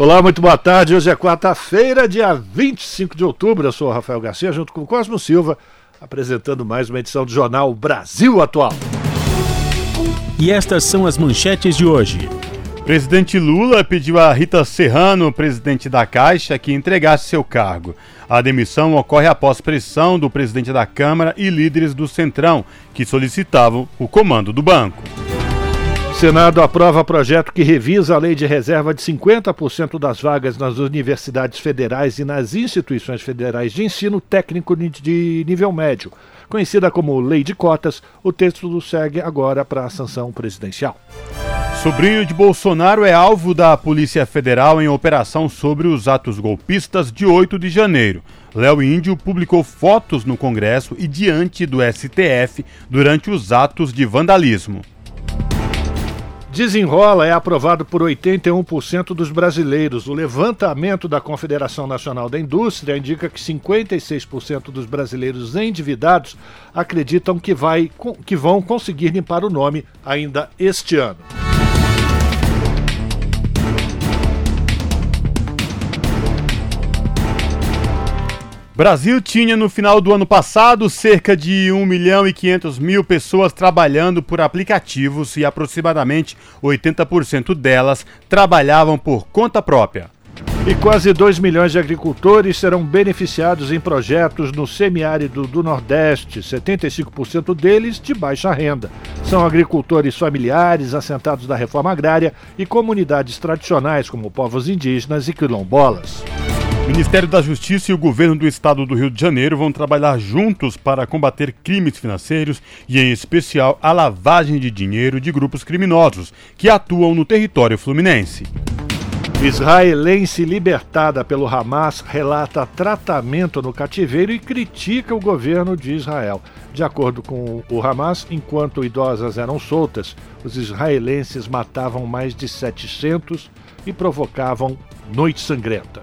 Olá, muito boa tarde. Hoje é quarta-feira, dia 25 de outubro. Eu sou o Rafael Garcia, junto com o Cosmo Silva, apresentando mais uma edição do Jornal Brasil Atual. E estas são as manchetes de hoje. Presidente Lula pediu a Rita Serrano, presidente da Caixa, que entregasse seu cargo. A demissão ocorre após pressão do presidente da Câmara e líderes do Centrão, que solicitavam o comando do banco. Senado aprova projeto que revisa a lei de reserva de 50% das vagas nas universidades federais e nas instituições federais de ensino técnico de nível médio. Conhecida como Lei de Cotas, o texto segue agora para a sanção presidencial. Sobrinho de Bolsonaro é alvo da Polícia Federal em operação sobre os atos golpistas de 8 de janeiro. Léo Índio publicou fotos no Congresso e diante do STF durante os atos de vandalismo. Desenrola é aprovado por 81% dos brasileiros. O levantamento da Confederação Nacional da Indústria indica que 56% dos brasileiros endividados acreditam que, vai, que vão conseguir limpar o nome ainda este ano. Brasil tinha no final do ano passado cerca de 1 milhão e 500 mil pessoas trabalhando por aplicativos e aproximadamente 80% delas trabalhavam por conta própria. E quase 2 milhões de agricultores serão beneficiados em projetos no semiárido do Nordeste, 75% deles de baixa renda. São agricultores familiares, assentados da reforma agrária e comunidades tradicionais, como povos indígenas e quilombolas. Ministério da Justiça e o governo do estado do Rio de Janeiro vão trabalhar juntos para combater crimes financeiros e, em especial, a lavagem de dinheiro de grupos criminosos que atuam no território fluminense. Israelense libertada pelo Hamas relata tratamento no cativeiro e critica o governo de Israel. De acordo com o Hamas, enquanto idosas eram soltas, os israelenses matavam mais de 700 e provocavam noite sangrenta.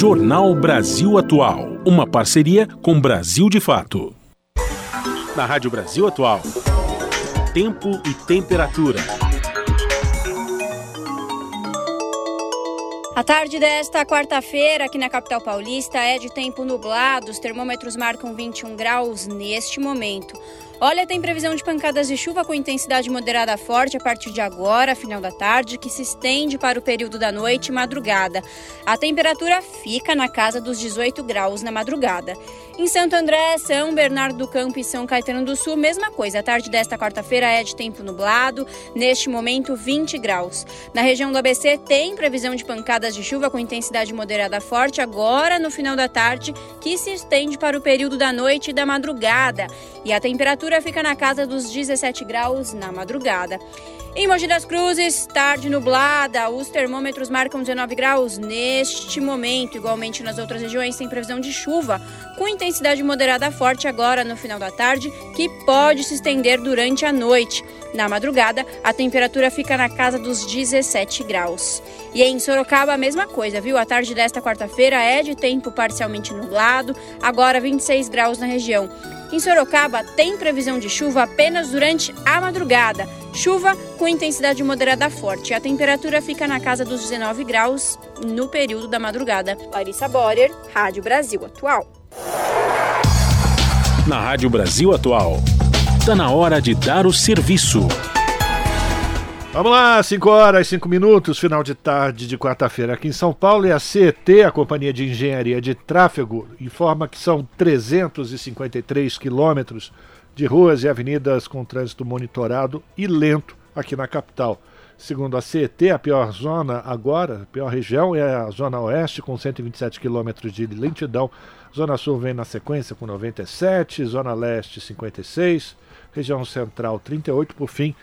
Jornal Brasil Atual. Uma parceria com Brasil de Fato. Na Rádio Brasil Atual. Tempo e temperatura. A tarde desta quarta-feira, aqui na capital paulista, é de tempo nublado. Os termômetros marcam 21 graus neste momento. Olha, tem previsão de pancadas de chuva com intensidade moderada forte a partir de agora, final da tarde, que se estende para o período da noite e madrugada. A temperatura fica na casa dos 18 graus na madrugada. Em Santo André, São Bernardo do Campo e São Caetano do Sul, mesma coisa. A tarde desta quarta-feira é de tempo nublado, neste momento 20 graus. Na região do ABC tem previsão de pancadas de chuva com intensidade moderada forte agora no final da tarde, que se estende para o período da noite e da madrugada. E a temperatura fica na casa dos 17 graus na madrugada. Em Mogi das Cruzes, tarde nublada, os termômetros marcam 19 graus neste momento. Igualmente nas outras regiões tem previsão de chuva, com intensidade moderada forte agora no final da tarde, que pode se estender durante a noite. Na madrugada, a temperatura fica na casa dos 17 graus. E em Sorocaba, a mesma coisa, viu? A tarde desta quarta-feira é de tempo parcialmente nublado, agora 26 graus na região. Em Sorocaba, tem previsão de chuva apenas durante a madrugada. Chuva com intensidade moderada forte. A temperatura fica na casa dos 19 graus no período da madrugada. Larissa Borer, Rádio Brasil Atual. Na Rádio Brasil Atual, está na hora de dar o serviço. Vamos lá, 5 horas, 5 minutos, final de tarde de quarta-feira aqui em São Paulo. E a CET, a Companhia de Engenharia de Tráfego, informa que são 353 quilômetros de ruas e avenidas com trânsito monitorado e lento aqui na capital. Segundo a CET, a pior zona agora, a pior região é a Zona Oeste, com 127 quilômetros de lentidão. Zona Sul vem na sequência com 97, Zona Leste 56, região Central 38, por fim.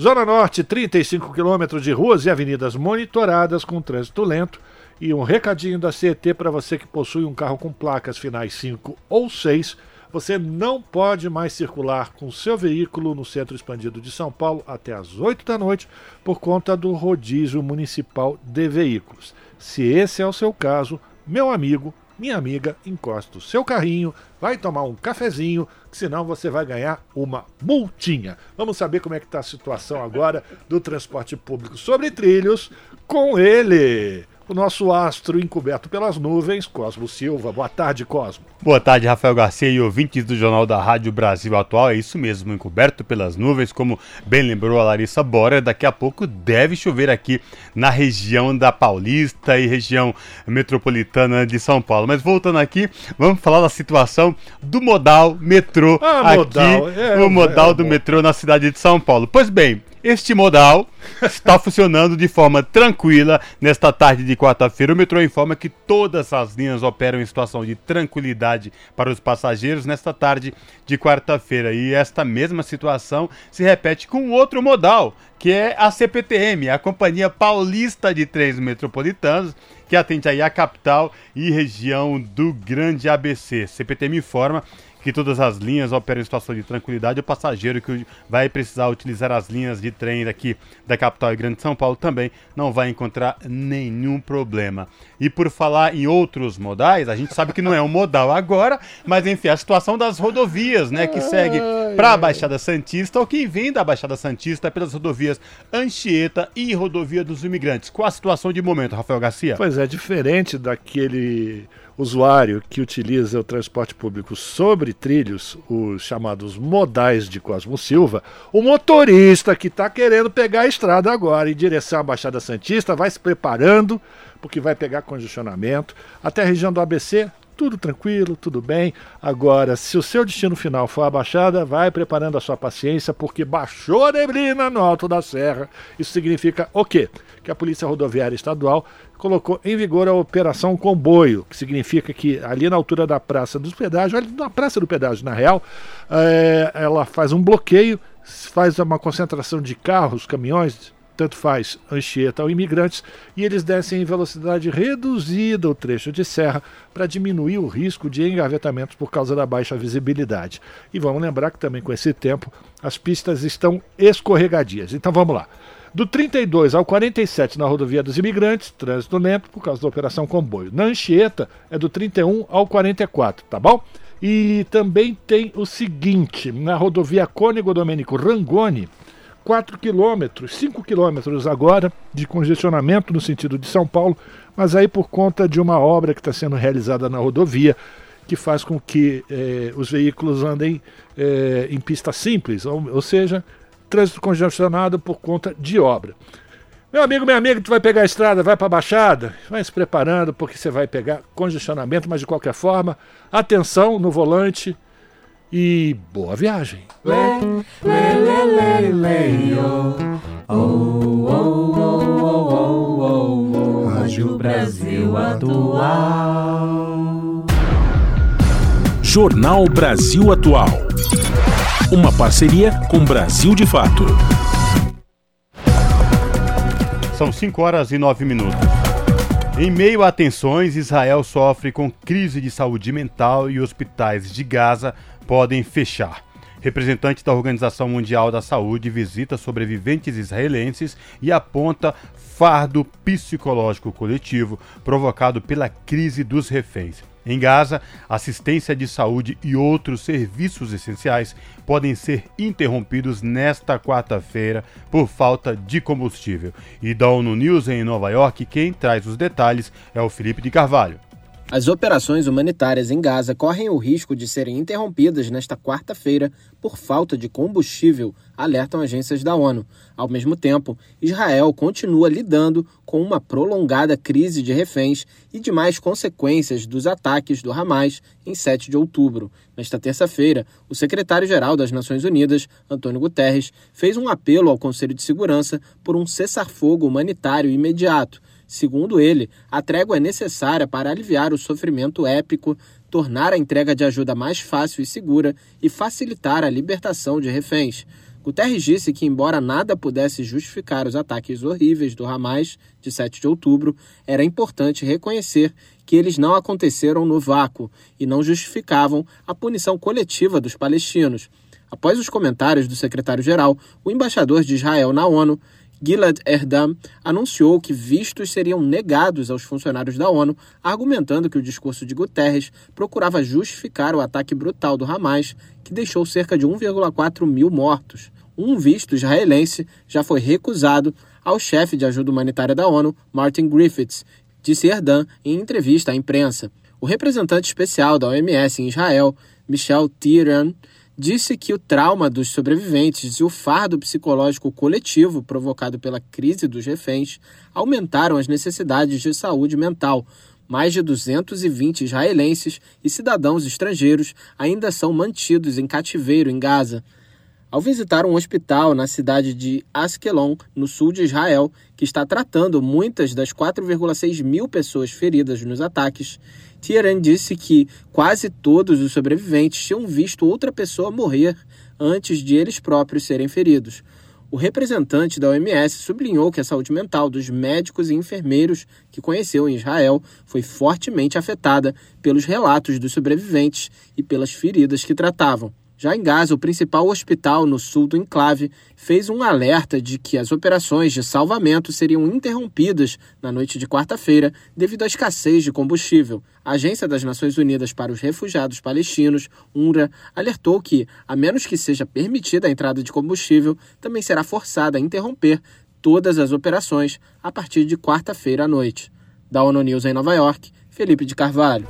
Zona Norte, 35 quilômetros de ruas e avenidas monitoradas com trânsito lento. E um recadinho da CET para você que possui um carro com placas finais 5 ou 6 você não pode mais circular com seu veículo no centro expandido de São Paulo até às 8 da noite por conta do rodízio municipal de veículos. Se esse é o seu caso, meu amigo, minha amiga, encosta o seu carrinho, vai tomar um cafezinho, senão você vai ganhar uma multinha. Vamos saber como é que está a situação agora do transporte público sobre trilhos com ele o nosso astro encoberto pelas nuvens, Cosmo Silva. Boa tarde, Cosmo. Boa tarde, Rafael Garcia e ouvintes do Jornal da Rádio Brasil Atual. É isso mesmo, encoberto pelas nuvens, como bem lembrou a Larissa Bora. Daqui a pouco deve chover aqui na região da Paulista e região metropolitana de São Paulo. Mas voltando aqui, vamos falar da situação do modal metrô ah, aqui, modal. É, o modal é, do metrô na cidade de São Paulo. Pois bem, este modal está funcionando de forma tranquila nesta tarde de quarta-feira. O metrô informa que todas as linhas operam em situação de tranquilidade para os passageiros nesta tarde de quarta-feira. E esta mesma situação se repete com outro modal, que é a CPTM, a Companhia Paulista de Trens Metropolitanos, que atende aí a capital e região do Grande ABC. CPTM informa que todas as linhas operam em situação de tranquilidade. O passageiro que vai precisar utilizar as linhas de trem daqui da capital e Grande São Paulo também não vai encontrar nenhum problema. E por falar em outros modais, a gente sabe que não é um modal agora, mas enfim, a situação das rodovias, né, que segue para a Baixada Santista ou quem vem da Baixada Santista pelas rodovias Anchieta e Rodovia dos Imigrantes. Qual a situação de momento, Rafael Garcia? Pois é, diferente daquele usuário que utiliza o transporte público sobre trilhos, os chamados modais de Cosmo Silva, o motorista que está querendo pegar a estrada agora em direção à Baixada Santista vai se preparando, porque vai pegar congestionamento. Até a região do ABC, tudo tranquilo, tudo bem. Agora, se o seu destino final for a Baixada, vai preparando a sua paciência, porque baixou a neblina no alto da serra. Isso significa o quê? Que a Polícia Rodoviária Estadual colocou em vigor a Operação Comboio, que significa que ali na altura da Praça dos Pedágios, ali na Praça do Pedágio, na real, é, ela faz um bloqueio, faz uma concentração de carros, caminhões, tanto faz Anchieta ou imigrantes, e eles descem em velocidade reduzida o trecho de serra para diminuir o risco de engavetamentos por causa da baixa visibilidade. E vamos lembrar que também com esse tempo as pistas estão escorregadias. Então vamos lá. Do 32 ao 47 na rodovia dos imigrantes, trânsito lento por causa da operação comboio. Na Anchieta é do 31 ao 44, tá bom? E também tem o seguinte, na rodovia Cônego Domênico Rangoni, 4 quilômetros, 5 quilômetros agora de congestionamento no sentido de São Paulo, mas aí por conta de uma obra que está sendo realizada na rodovia, que faz com que eh, os veículos andem eh, em pista simples, ou, ou seja, trânsito congestionado por conta de obra. Meu amigo, minha amiga, tu vai pegar a estrada, vai para a Baixada, vai se preparando porque você vai pegar congestionamento, mas de qualquer forma, atenção no volante e boa viagem. Rádio Brasil Atual. Jornal Brasil Atual. Uma parceria com Brasil de Fato. São 5 horas e 9 minutos. Em meio a tensões, Israel sofre com crise de saúde mental e hospitais de Gaza podem fechar. Representante da Organização Mundial da Saúde visita sobreviventes israelenses e aponta fardo psicológico coletivo provocado pela crise dos reféns. Em Gaza, assistência de saúde e outros serviços essenciais podem ser interrompidos nesta quarta-feira por falta de combustível. E da ONU News em Nova York, quem traz os detalhes é o Felipe de Carvalho. As operações humanitárias em Gaza correm o risco de serem interrompidas nesta quarta-feira por falta de combustível, alertam agências da ONU. Ao mesmo tempo, Israel continua lidando com uma prolongada crise de reféns e demais consequências dos ataques do Hamas em 7 de outubro. Nesta terça-feira, o secretário-geral das Nações Unidas, Antônio Guterres, fez um apelo ao Conselho de Segurança por um cessar-fogo humanitário imediato Segundo ele, a trégua é necessária para aliviar o sofrimento épico, tornar a entrega de ajuda mais fácil e segura e facilitar a libertação de reféns. Guterres disse que, embora nada pudesse justificar os ataques horríveis do Hamas de 7 de outubro, era importante reconhecer que eles não aconteceram no vácuo e não justificavam a punição coletiva dos palestinos. Após os comentários do secretário-geral, o embaixador de Israel na ONU Gilad Erdam anunciou que vistos seriam negados aos funcionários da ONU, argumentando que o discurso de Guterres procurava justificar o ataque brutal do Hamas, que deixou cerca de 1,4 mil mortos. Um visto israelense já foi recusado ao chefe de ajuda humanitária da ONU, Martin Griffiths, disse Erdam em entrevista à imprensa. O representante especial da OMS em Israel, Michel Tiran, disse que o trauma dos sobreviventes e o fardo psicológico coletivo provocado pela crise dos reféns aumentaram as necessidades de saúde mental. Mais de 220 israelenses e cidadãos estrangeiros ainda são mantidos em cativeiro em Gaza. Ao visitar um hospital na cidade de Askelon, no sul de Israel, que está tratando muitas das 4,6 mil pessoas feridas nos ataques, Tieran disse que quase todos os sobreviventes tinham visto outra pessoa morrer antes de eles próprios serem feridos. O representante da OMS sublinhou que a saúde mental dos médicos e enfermeiros que conheceu em Israel foi fortemente afetada pelos relatos dos sobreviventes e pelas feridas que tratavam. Já em Gaza, o principal hospital no sul do enclave fez um alerta de que as operações de salvamento seriam interrompidas na noite de quarta-feira devido à escassez de combustível. A Agência das Nações Unidas para os Refugiados Palestinos, UNRWA, alertou que, a menos que seja permitida a entrada de combustível, também será forçada a interromper todas as operações a partir de quarta-feira à noite. Da ONU News em Nova York, Felipe de Carvalho.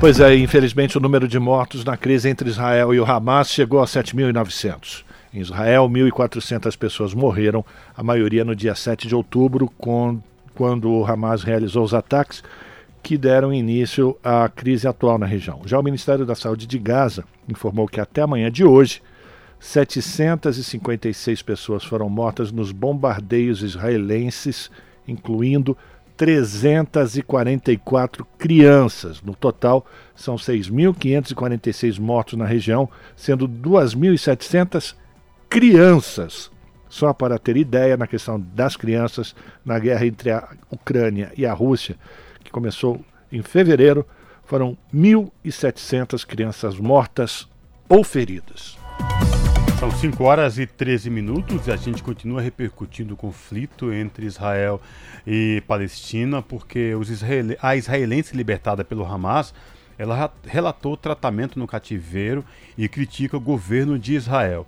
Pois é, infelizmente o número de mortos na crise entre Israel e o Hamas chegou a 7.900. Em Israel, 1.400 pessoas morreram, a maioria no dia 7 de outubro, quando o Hamas realizou os ataques que deram início à crise atual na região. Já o Ministério da Saúde de Gaza informou que até amanhã de hoje, 756 pessoas foram mortas nos bombardeios israelenses, incluindo 344 crianças. No total, são 6.546 mortos na região, sendo 2.700 crianças. Só para ter ideia, na questão das crianças, na guerra entre a Ucrânia e a Rússia, que começou em fevereiro, foram 1.700 crianças mortas ou feridas. São 5 horas e 13 minutos e a gente continua repercutindo o conflito entre Israel e Palestina, porque israel... a israelense libertada pelo Hamas ela relatou tratamento no cativeiro e critica o governo de Israel.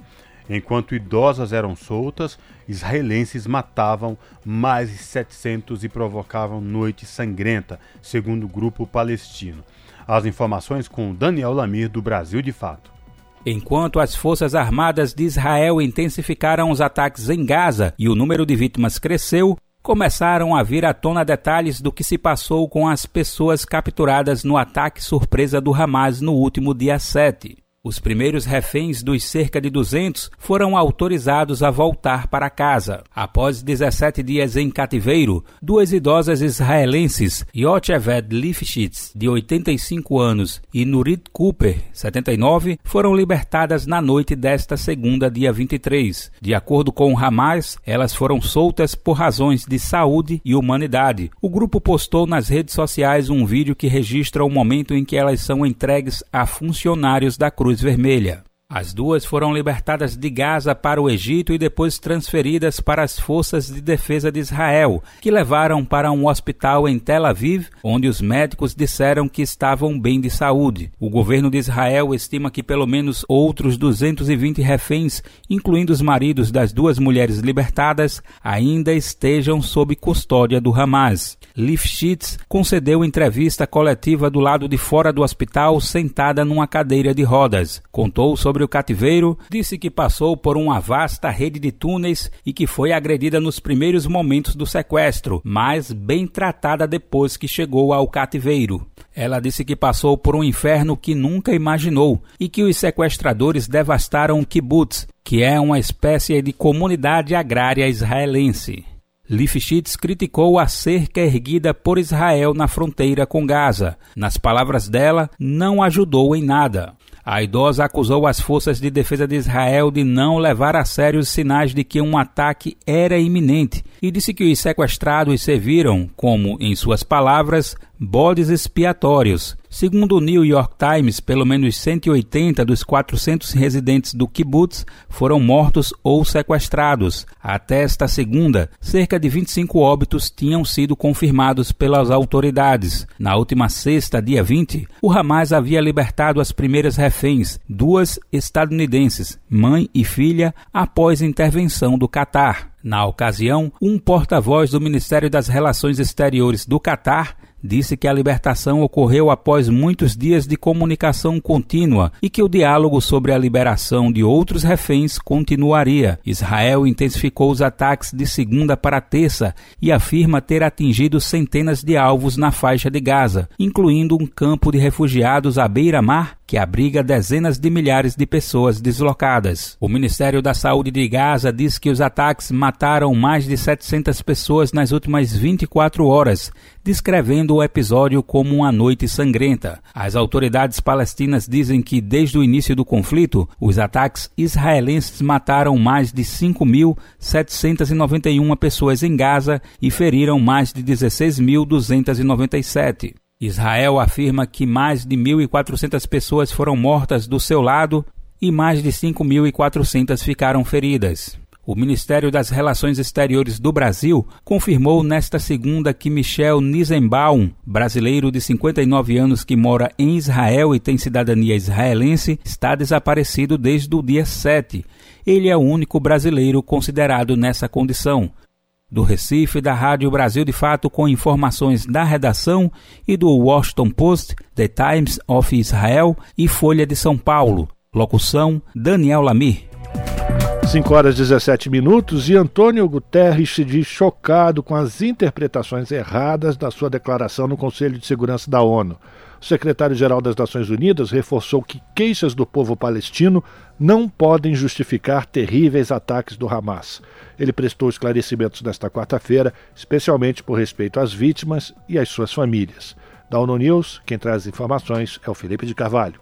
Enquanto idosas eram soltas, israelenses matavam mais de 700 e provocavam noite sangrenta, segundo o grupo palestino. As informações com Daniel Lamir, do Brasil de Fato. Enquanto as Forças Armadas de Israel intensificaram os ataques em Gaza e o número de vítimas cresceu, começaram a vir à tona detalhes do que se passou com as pessoas capturadas no ataque surpresa do Hamas no último dia 7. Os primeiros reféns dos cerca de 200 foram autorizados a voltar para casa. Após 17 dias em cativeiro, duas idosas israelenses, Yocheved Lifshitz, de 85 anos, e Nurit Cooper, 79, foram libertadas na noite desta segunda, dia 23. De acordo com o Hamas, elas foram soltas por razões de saúde e humanidade. O grupo postou nas redes sociais um vídeo que registra o momento em que elas são entregues a funcionários da Cruz Cruz Vermelha. As duas foram libertadas de Gaza para o Egito e depois transferidas para as forças de defesa de Israel, que levaram para um hospital em Tel Aviv, onde os médicos disseram que estavam bem de saúde. O governo de Israel estima que pelo menos outros 220 reféns, incluindo os maridos das duas mulheres libertadas, ainda estejam sob custódia do Hamas. Lifshitz concedeu entrevista coletiva do lado de fora do hospital, sentada numa cadeira de rodas. Contou sobre sobre o cativeiro, disse que passou por uma vasta rede de túneis e que foi agredida nos primeiros momentos do sequestro, mas bem tratada depois que chegou ao cativeiro. Ela disse que passou por um inferno que nunca imaginou e que os sequestradores devastaram o kibbutz, que é uma espécie de comunidade agrária israelense. Lifshitz criticou a cerca erguida por Israel na fronteira com Gaza. Nas palavras dela, não ajudou em nada. A idosa acusou as forças de defesa de Israel de não levar a sério os sinais de que um ataque era iminente e disse que os sequestrados serviram, como, em suas palavras, bodes expiatórios. Segundo o New York Times, pelo menos 180 dos 400 residentes do kibbutz foram mortos ou sequestrados. Até esta segunda, cerca de 25 óbitos tinham sido confirmados pelas autoridades. Na última sexta, dia 20, o Hamas havia libertado as primeiras reféns, duas estadunidenses, mãe e filha, após intervenção do Catar. Na ocasião, um porta-voz do Ministério das Relações Exteriores do Catar disse que a libertação ocorreu após muitos dias de comunicação contínua e que o diálogo sobre a liberação de outros reféns continuaria. Israel intensificou os ataques de segunda para terça e afirma ter atingido centenas de alvos na faixa de Gaza, incluindo um campo de refugiados à beira-mar que abriga dezenas de milhares de pessoas deslocadas. O Ministério da Saúde de Gaza diz que os ataques mataram mais de 700 pessoas nas últimas 24 horas, descrevendo o episódio como uma noite sangrenta. As autoridades palestinas dizem que, desde o início do conflito, os ataques israelenses mataram mais de 5.791 pessoas em Gaza e feriram mais de 16.297. Israel afirma que mais de 1.400 pessoas foram mortas do seu lado e mais de 5.400 ficaram feridas. O Ministério das Relações Exteriores do Brasil confirmou nesta segunda que Michel Nisenbaum, brasileiro de 59 anos que mora em Israel e tem cidadania israelense, está desaparecido desde o dia 7. Ele é o único brasileiro considerado nessa condição do Recife, da Rádio Brasil de Fato, com informações da redação e do Washington Post, The Times of Israel e Folha de São Paulo. Locução: Daniel Lamir. 5 horas e 17 minutos e Antônio Guterres se diz chocado com as interpretações erradas da sua declaração no Conselho de Segurança da ONU. O secretário-geral das Nações Unidas reforçou que queixas do povo palestino não podem justificar terríveis ataques do Hamas. Ele prestou esclarecimentos nesta quarta-feira, especialmente por respeito às vítimas e às suas famílias. Da ONU News, quem traz informações é o Felipe de Carvalho.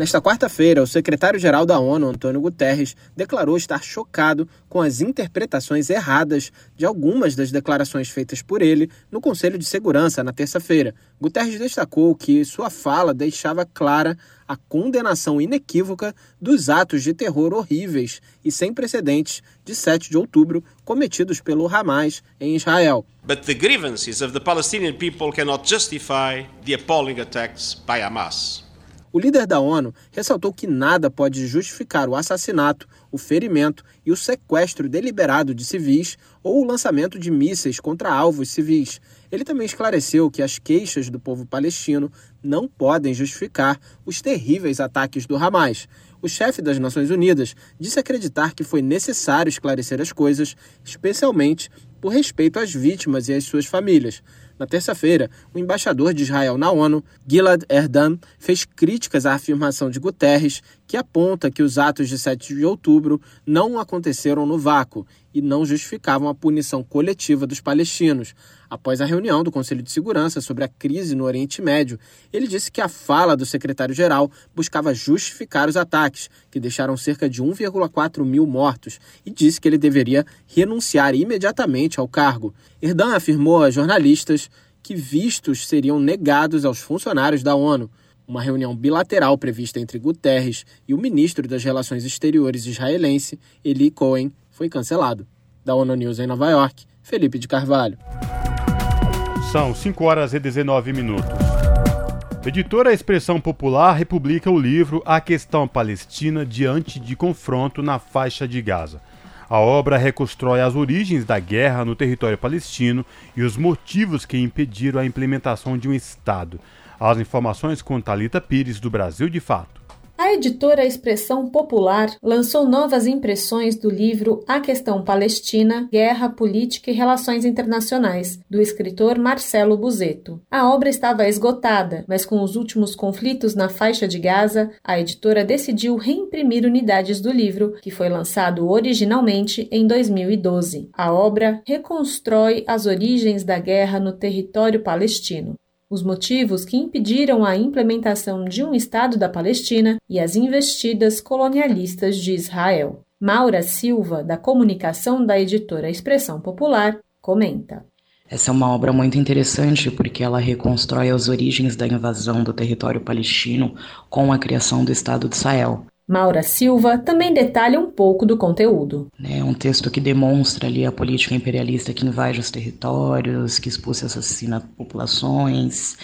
Nesta quarta-feira, o secretário-geral da ONU, Antônio Guterres, declarou estar chocado com as interpretações erradas de algumas das declarações feitas por ele no Conselho de Segurança na terça-feira. Guterres destacou que sua fala deixava clara a condenação inequívoca dos atos de terror horríveis e sem precedentes de 7 de outubro cometidos pelo Hamas em Israel. But the grievances of the Palestinian people cannot justify the appalling attacks by Hamas. O líder da ONU ressaltou que nada pode justificar o assassinato, o ferimento e o sequestro deliberado de civis ou o lançamento de mísseis contra alvos civis. Ele também esclareceu que as queixas do povo palestino não podem justificar os terríveis ataques do Hamas. O chefe das Nações Unidas disse acreditar que foi necessário esclarecer as coisas, especialmente por respeito às vítimas e às suas famílias. Na terça-feira, o embaixador de Israel na ONU, Gilad Erdan, fez críticas à afirmação de Guterres, que aponta que os atos de 7 de outubro não aconteceram no vácuo e não justificavam a punição coletiva dos palestinos. Após a reunião do Conselho de Segurança sobre a crise no Oriente Médio, ele disse que a fala do secretário-geral buscava justificar os ataques, que deixaram cerca de 1,4 mil mortos, e disse que ele deveria renunciar imediatamente ao cargo. Erdan afirmou a jornalistas que vistos seriam negados aos funcionários da ONU. Uma reunião bilateral prevista entre Guterres e o ministro das Relações Exteriores israelense, Eli Cohen, foi cancelado. Da ONU News em Nova York, Felipe de Carvalho. São 5 horas e 19 minutos. Editora Expressão Popular republica o livro A Questão Palestina diante de confronto na faixa de Gaza. A obra reconstrói as origens da guerra no território palestino e os motivos que impediram a implementação de um Estado. As informações com Talita Pires, do Brasil de Fato. A editora Expressão Popular lançou novas impressões do livro A Questão Palestina, Guerra, Política e Relações Internacionais, do escritor Marcelo Buzeto. A obra estava esgotada, mas com os últimos conflitos na faixa de Gaza, a editora decidiu reimprimir unidades do livro, que foi lançado originalmente em 2012. A obra reconstrói as origens da guerra no território palestino os motivos que impediram a implementação de um Estado da Palestina e as investidas colonialistas de Israel. Maura Silva, da comunicação da editora Expressão Popular, comenta. Essa é uma obra muito interessante porque ela reconstrói as origens da invasão do território palestino com a criação do Estado de Israel. Maura Silva também detalha um pouco do conteúdo. É um texto que demonstra ali a política imperialista que invade os territórios, que expulsa e assassina populações,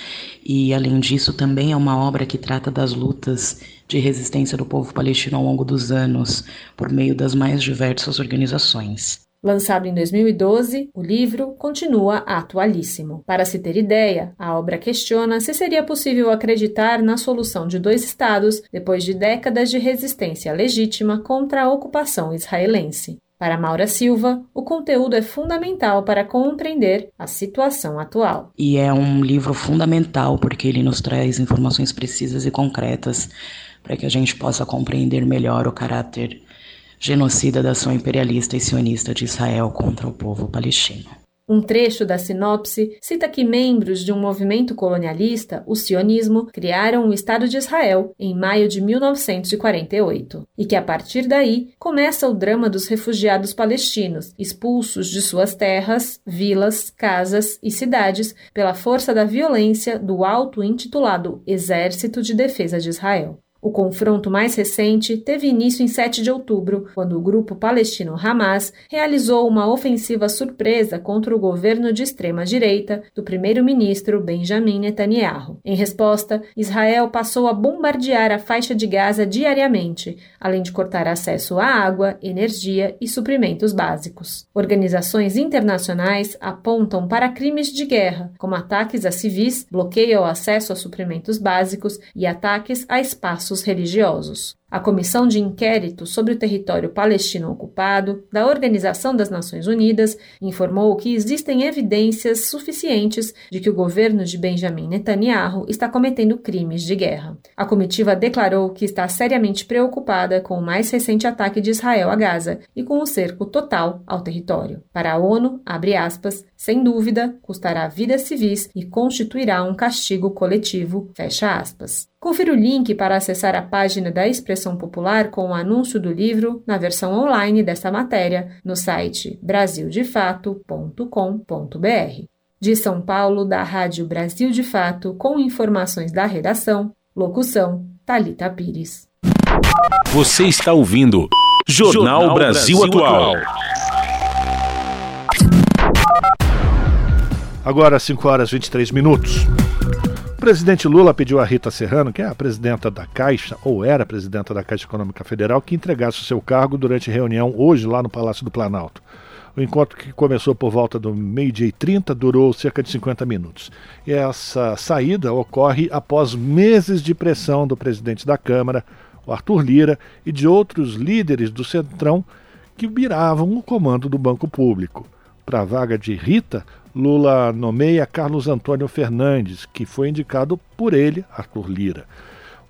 e além disso também é uma obra que trata das lutas de resistência do povo palestino ao longo dos anos, por meio das mais diversas organizações. Lançado em 2012, o livro continua atualíssimo. Para se ter ideia, a obra questiona se seria possível acreditar na solução de dois estados depois de décadas de resistência legítima contra a ocupação israelense. Para Maura Silva, o conteúdo é fundamental para compreender a situação atual. E é um livro fundamental porque ele nos traz informações precisas e concretas para que a gente possa compreender melhor o caráter genocida da ação imperialista e sionista de Israel contra o povo palestino. Um trecho da sinopse cita que membros de um movimento colonialista, o sionismo, criaram o Estado de Israel em maio de 1948 e que a partir daí começa o drama dos refugiados palestinos, expulsos de suas terras, vilas, casas e cidades pela força da violência do auto-intitulado Exército de Defesa de Israel. O confronto mais recente teve início em 7 de outubro, quando o grupo palestino Hamas realizou uma ofensiva surpresa contra o governo de extrema-direita do primeiro-ministro Benjamin Netanyahu. Em resposta, Israel passou a bombardear a faixa de Gaza diariamente, além de cortar acesso à água, energia e suprimentos básicos. Organizações internacionais apontam para crimes de guerra, como ataques a civis, bloqueio ao acesso a suprimentos básicos e ataques a espaços religiosos. A Comissão de Inquérito sobre o Território Palestino Ocupado da Organização das Nações Unidas informou que existem evidências suficientes de que o governo de Benjamin Netanyahu está cometendo crimes de guerra. A comitiva declarou que está seriamente preocupada com o mais recente ataque de Israel a Gaza e com o cerco total ao território. Para a ONU, abre aspas, sem dúvida, custará vidas civis e constituirá um castigo coletivo, fecha aspas. Confira o link para acessar a página da Expressão Popular com o anúncio do livro na versão online desta matéria no site brasildefato.com.br. De São Paulo, da Rádio Brasil de Fato, com informações da redação, locução Talita Pires. Você está ouvindo Jornal, Jornal Brasil, Brasil Atual. Atual. Agora 5 horas e 23 minutos. Presidente Lula pediu a Rita Serrano, que é a presidenta da Caixa, ou era a presidenta da Caixa Econômica Federal, que entregasse o seu cargo durante reunião hoje lá no Palácio do Planalto. O encontro que começou por volta do meio-dia e 30 durou cerca de 50 minutos. E essa saída ocorre após meses de pressão do presidente da Câmara, o Arthur Lira, e de outros líderes do Centrão que viravam o comando do Banco Público. Para a vaga de Rita, Lula nomeia Carlos Antônio Fernandes, que foi indicado por ele, Arthur Lira.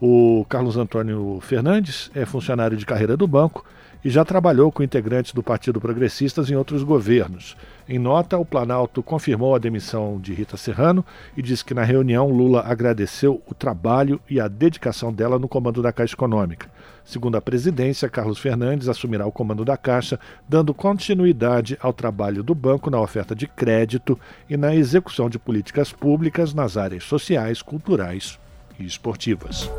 O Carlos Antônio Fernandes é funcionário de carreira do banco e já trabalhou com integrantes do Partido Progressistas em outros governos. Em nota, o Planalto confirmou a demissão de Rita Serrano e disse que na reunião Lula agradeceu o trabalho e a dedicação dela no comando da Caixa Econômica. Segundo a presidência, Carlos Fernandes assumirá o comando da Caixa, dando continuidade ao trabalho do banco na oferta de crédito e na execução de políticas públicas nas áreas sociais, culturais e esportivas.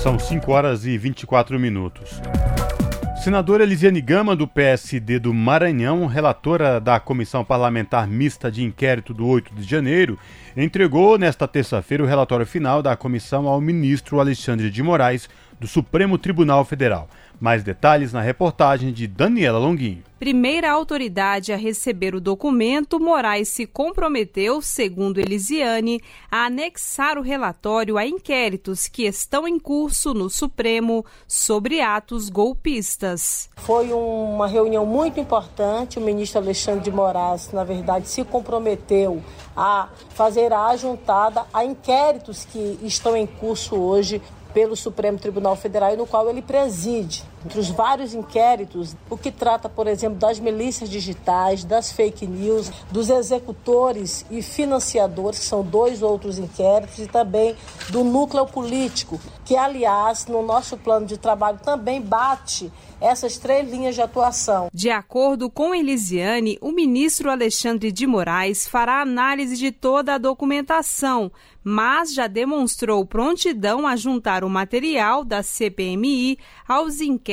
São 5 horas e 24 minutos. Senadora Elisiane Gama, do PSD do Maranhão, relatora da Comissão Parlamentar Mista de Inquérito do 8 de janeiro, entregou nesta terça-feira o relatório final da comissão ao ministro Alexandre de Moraes, do Supremo Tribunal Federal. Mais detalhes na reportagem de Daniela Longuinho. Primeira autoridade a receber o documento, Moraes se comprometeu, segundo Elisiane, a anexar o relatório a inquéritos que estão em curso no Supremo sobre atos golpistas. Foi uma reunião muito importante. O ministro Alexandre de Moraes, na verdade, se comprometeu a fazer a ajuntada a inquéritos que estão em curso hoje pelo Supremo Tribunal Federal e no qual ele preside. Entre os vários inquéritos, o que trata, por exemplo, das milícias digitais, das fake news, dos executores e financiadores, que são dois outros inquéritos, e também do núcleo político, que, aliás, no nosso plano de trabalho também bate essas três linhas de atuação. De acordo com Elisiane, o ministro Alexandre de Moraes fará análise de toda a documentação, mas já demonstrou prontidão a juntar o material da CPMI aos inquéritos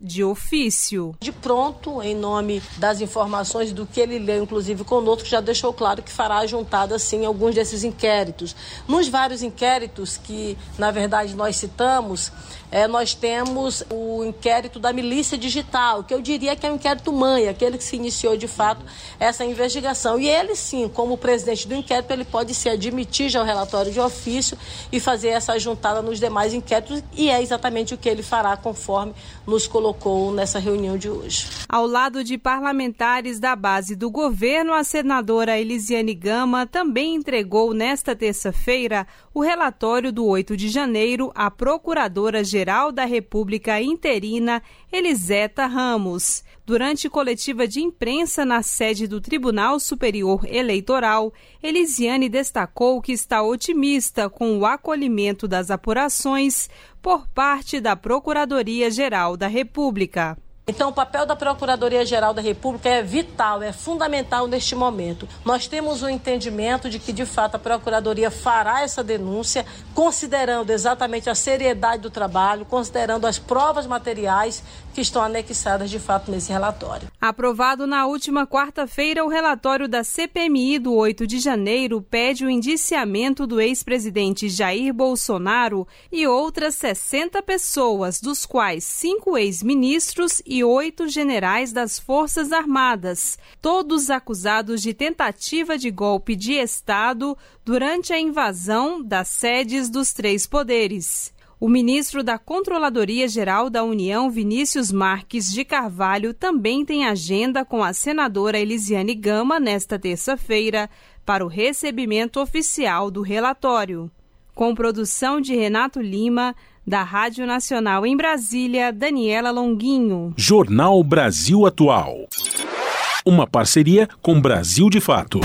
de ofício. De pronto, em nome das informações do que ele leu, inclusive conosco, já deixou claro que fará juntada sim alguns desses inquéritos. Nos vários inquéritos que, na verdade, nós citamos, é, nós temos o inquérito da milícia digital, que eu diria que é um inquérito mãe, aquele que se iniciou de fato essa investigação. E ele sim, como presidente do inquérito, ele pode se admitir já o relatório de ofício e fazer essa juntada nos demais inquéritos, e é exatamente o que ele fará conforme nos colocou nessa reunião de hoje. Ao lado de parlamentares da base do governo, a senadora Elisiane Gama também entregou nesta terça-feira o relatório do 8 de janeiro à procuradora-geral da República interina, Eliseta Ramos. Durante coletiva de imprensa na sede do Tribunal Superior Eleitoral, Elisiane destacou que está otimista com o acolhimento das apurações por parte da Procuradoria-Geral da República. Então, o papel da Procuradoria-Geral da República é vital, é fundamental neste momento. Nós temos o entendimento de que, de fato, a Procuradoria fará essa denúncia, considerando exatamente a seriedade do trabalho, considerando as provas materiais que estão anexadas, de fato, nesse relatório. Aprovado na última quarta-feira, o relatório da CPMI do 8 de janeiro pede o indiciamento do ex-presidente Jair Bolsonaro e outras 60 pessoas, dos quais cinco ex-ministros e oito generais das Forças Armadas, todos acusados de tentativa de golpe de Estado durante a invasão das sedes dos três poderes. O ministro da Controladoria Geral da União, Vinícius Marques de Carvalho, também tem agenda com a senadora Elisiane Gama nesta terça-feira para o recebimento oficial do relatório. Com produção de Renato Lima, da Rádio Nacional em Brasília, Daniela Longuinho. Jornal Brasil Atual. Uma parceria com Brasil de Fato.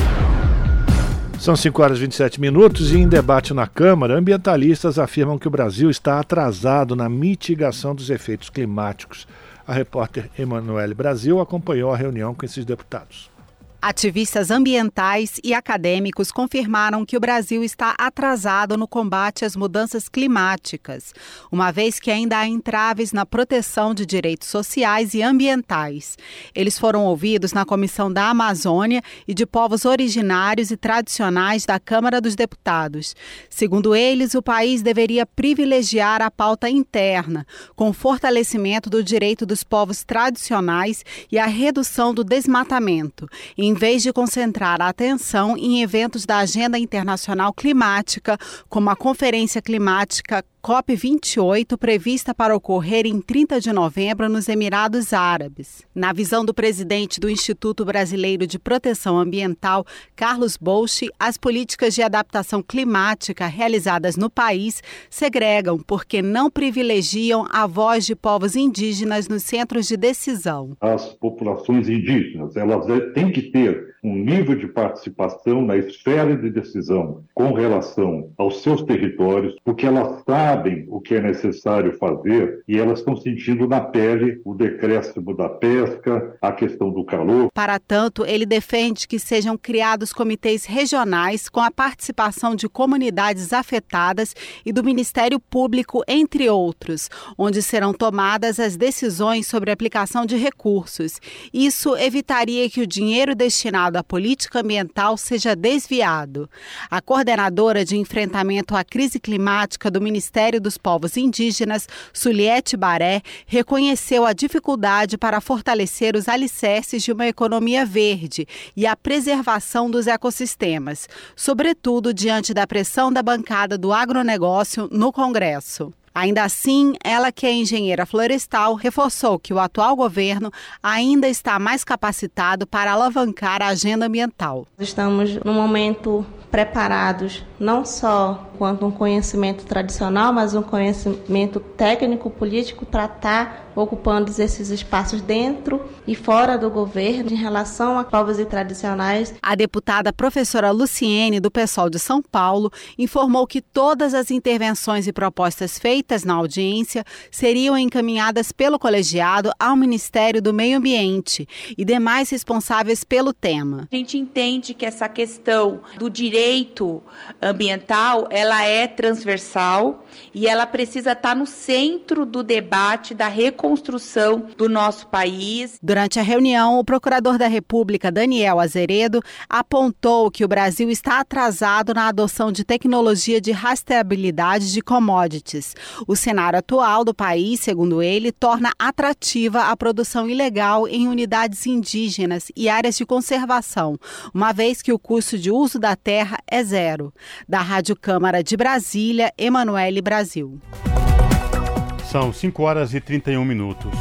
São 5 horas e 27 minutos e em debate na Câmara, ambientalistas afirmam que o Brasil está atrasado na mitigação dos efeitos climáticos. A repórter Emanuele Brasil acompanhou a reunião com esses deputados. Ativistas ambientais e acadêmicos confirmaram que o Brasil está atrasado no combate às mudanças climáticas, uma vez que ainda há entraves na proteção de direitos sociais e ambientais. Eles foram ouvidos na Comissão da Amazônia e de Povos Originários e Tradicionais da Câmara dos Deputados. Segundo eles, o país deveria privilegiar a pauta interna, com fortalecimento do direito dos povos tradicionais e a redução do desmatamento em vez de concentrar a atenção em eventos da agenda internacional climática, como a Conferência Climática COP28, prevista para ocorrer em 30 de novembro nos Emirados Árabes. Na visão do presidente do Instituto Brasileiro de Proteção Ambiental, Carlos Bolchi, as políticas de adaptação climática realizadas no país segregam porque não privilegiam a voz de povos indígenas nos centros de decisão. As populações indígenas, elas têm que ter um nível de participação na esfera de decisão com relação aos seus territórios, porque elas sabem o que é necessário fazer e elas estão sentindo na pele o decréscimo da pesca, a questão do calor. Para tanto, ele defende que sejam criados comitês regionais com a participação de comunidades afetadas e do Ministério Público, entre outros, onde serão tomadas as decisões sobre a aplicação de recursos. Isso evitaria que o dinheiro destinado à política ambiental seja desviado. A coordenadora de enfrentamento à crise climática do Ministério dos Povos Indígenas, Suliette Baré, reconheceu a dificuldade para fortalecer os alicerces de uma economia verde e a preservação dos ecossistemas, sobretudo diante da pressão da bancada do agronegócio no Congresso. Ainda assim, ela, que é engenheira florestal, reforçou que o atual governo ainda está mais capacitado para alavancar a agenda ambiental. Estamos no momento preparados não só quanto um conhecimento tradicional, mas um conhecimento técnico político para estar ocupando esses espaços dentro e fora do governo em relação a povos e tradicionais. A deputada professora Luciene do PSOL de São Paulo informou que todas as intervenções e propostas feitas na audiência seriam encaminhadas pelo colegiado ao Ministério do Meio Ambiente e demais responsáveis pelo tema. A gente entende que essa questão do direito ambiental, ela é transversal e ela precisa estar no centro do debate da reconstrução do nosso país. Durante a reunião, o procurador da República, Daniel Azeredo, apontou que o Brasil está atrasado na adoção de tecnologia de rastreabilidade de commodities. O cenário atual do país, segundo ele, torna atrativa a produção ilegal em unidades indígenas e áreas de conservação, uma vez que o custo de uso da terra é zero. Da Rádio Câmara de Brasília, Emanuele Brasil. São 5 horas e 31 minutos.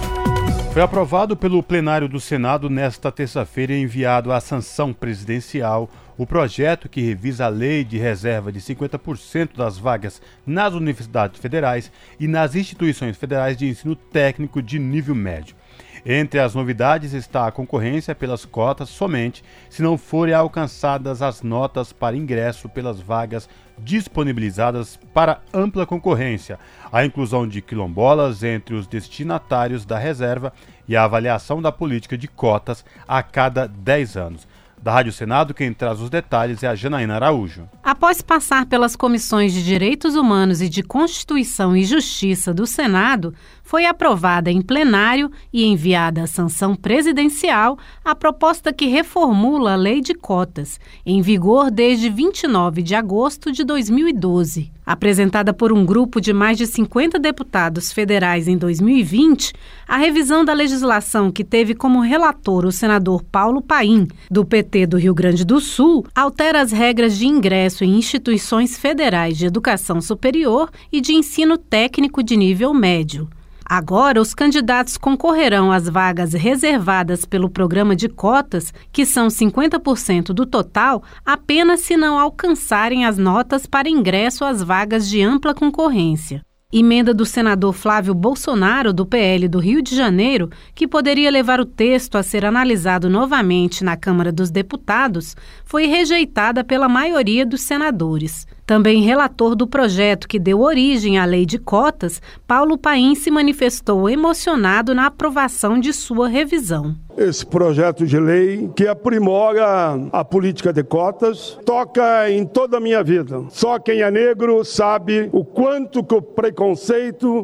Foi aprovado pelo plenário do Senado nesta terça-feira e enviado à sanção presidencial o projeto que revisa a lei de reserva de 50% das vagas nas universidades federais e nas instituições federais de ensino técnico de nível médio. Entre as novidades está a concorrência pelas cotas somente se não forem alcançadas as notas para ingresso pelas vagas disponibilizadas para ampla concorrência, a inclusão de quilombolas entre os destinatários da reserva e a avaliação da política de cotas a cada 10 anos. Da Rádio Senado, quem traz os detalhes é a Janaína Araújo. Após passar pelas comissões de Direitos Humanos e de Constituição e Justiça do Senado, foi aprovada em plenário e enviada à sanção presidencial a proposta que reformula a lei de cotas, em vigor desde 29 de agosto de 2012. Apresentada por um grupo de mais de 50 deputados federais em 2020, a revisão da legislação que teve como relator o senador Paulo Paim, do PT do Rio Grande do Sul, altera as regras de ingresso em instituições federais de educação superior e de ensino técnico de nível médio. Agora, os candidatos concorrerão às vagas reservadas pelo programa de cotas, que são 50% do total, apenas se não alcançarem as notas para ingresso às vagas de ampla concorrência. Emenda do senador Flávio Bolsonaro, do PL do Rio de Janeiro, que poderia levar o texto a ser analisado novamente na Câmara dos Deputados, foi rejeitada pela maioria dos senadores. Também relator do projeto que deu origem à lei de cotas, Paulo Paim se manifestou emocionado na aprovação de sua revisão. Esse projeto de lei que aprimora a política de cotas toca em toda a minha vida. Só quem é negro sabe o quanto que o preconceito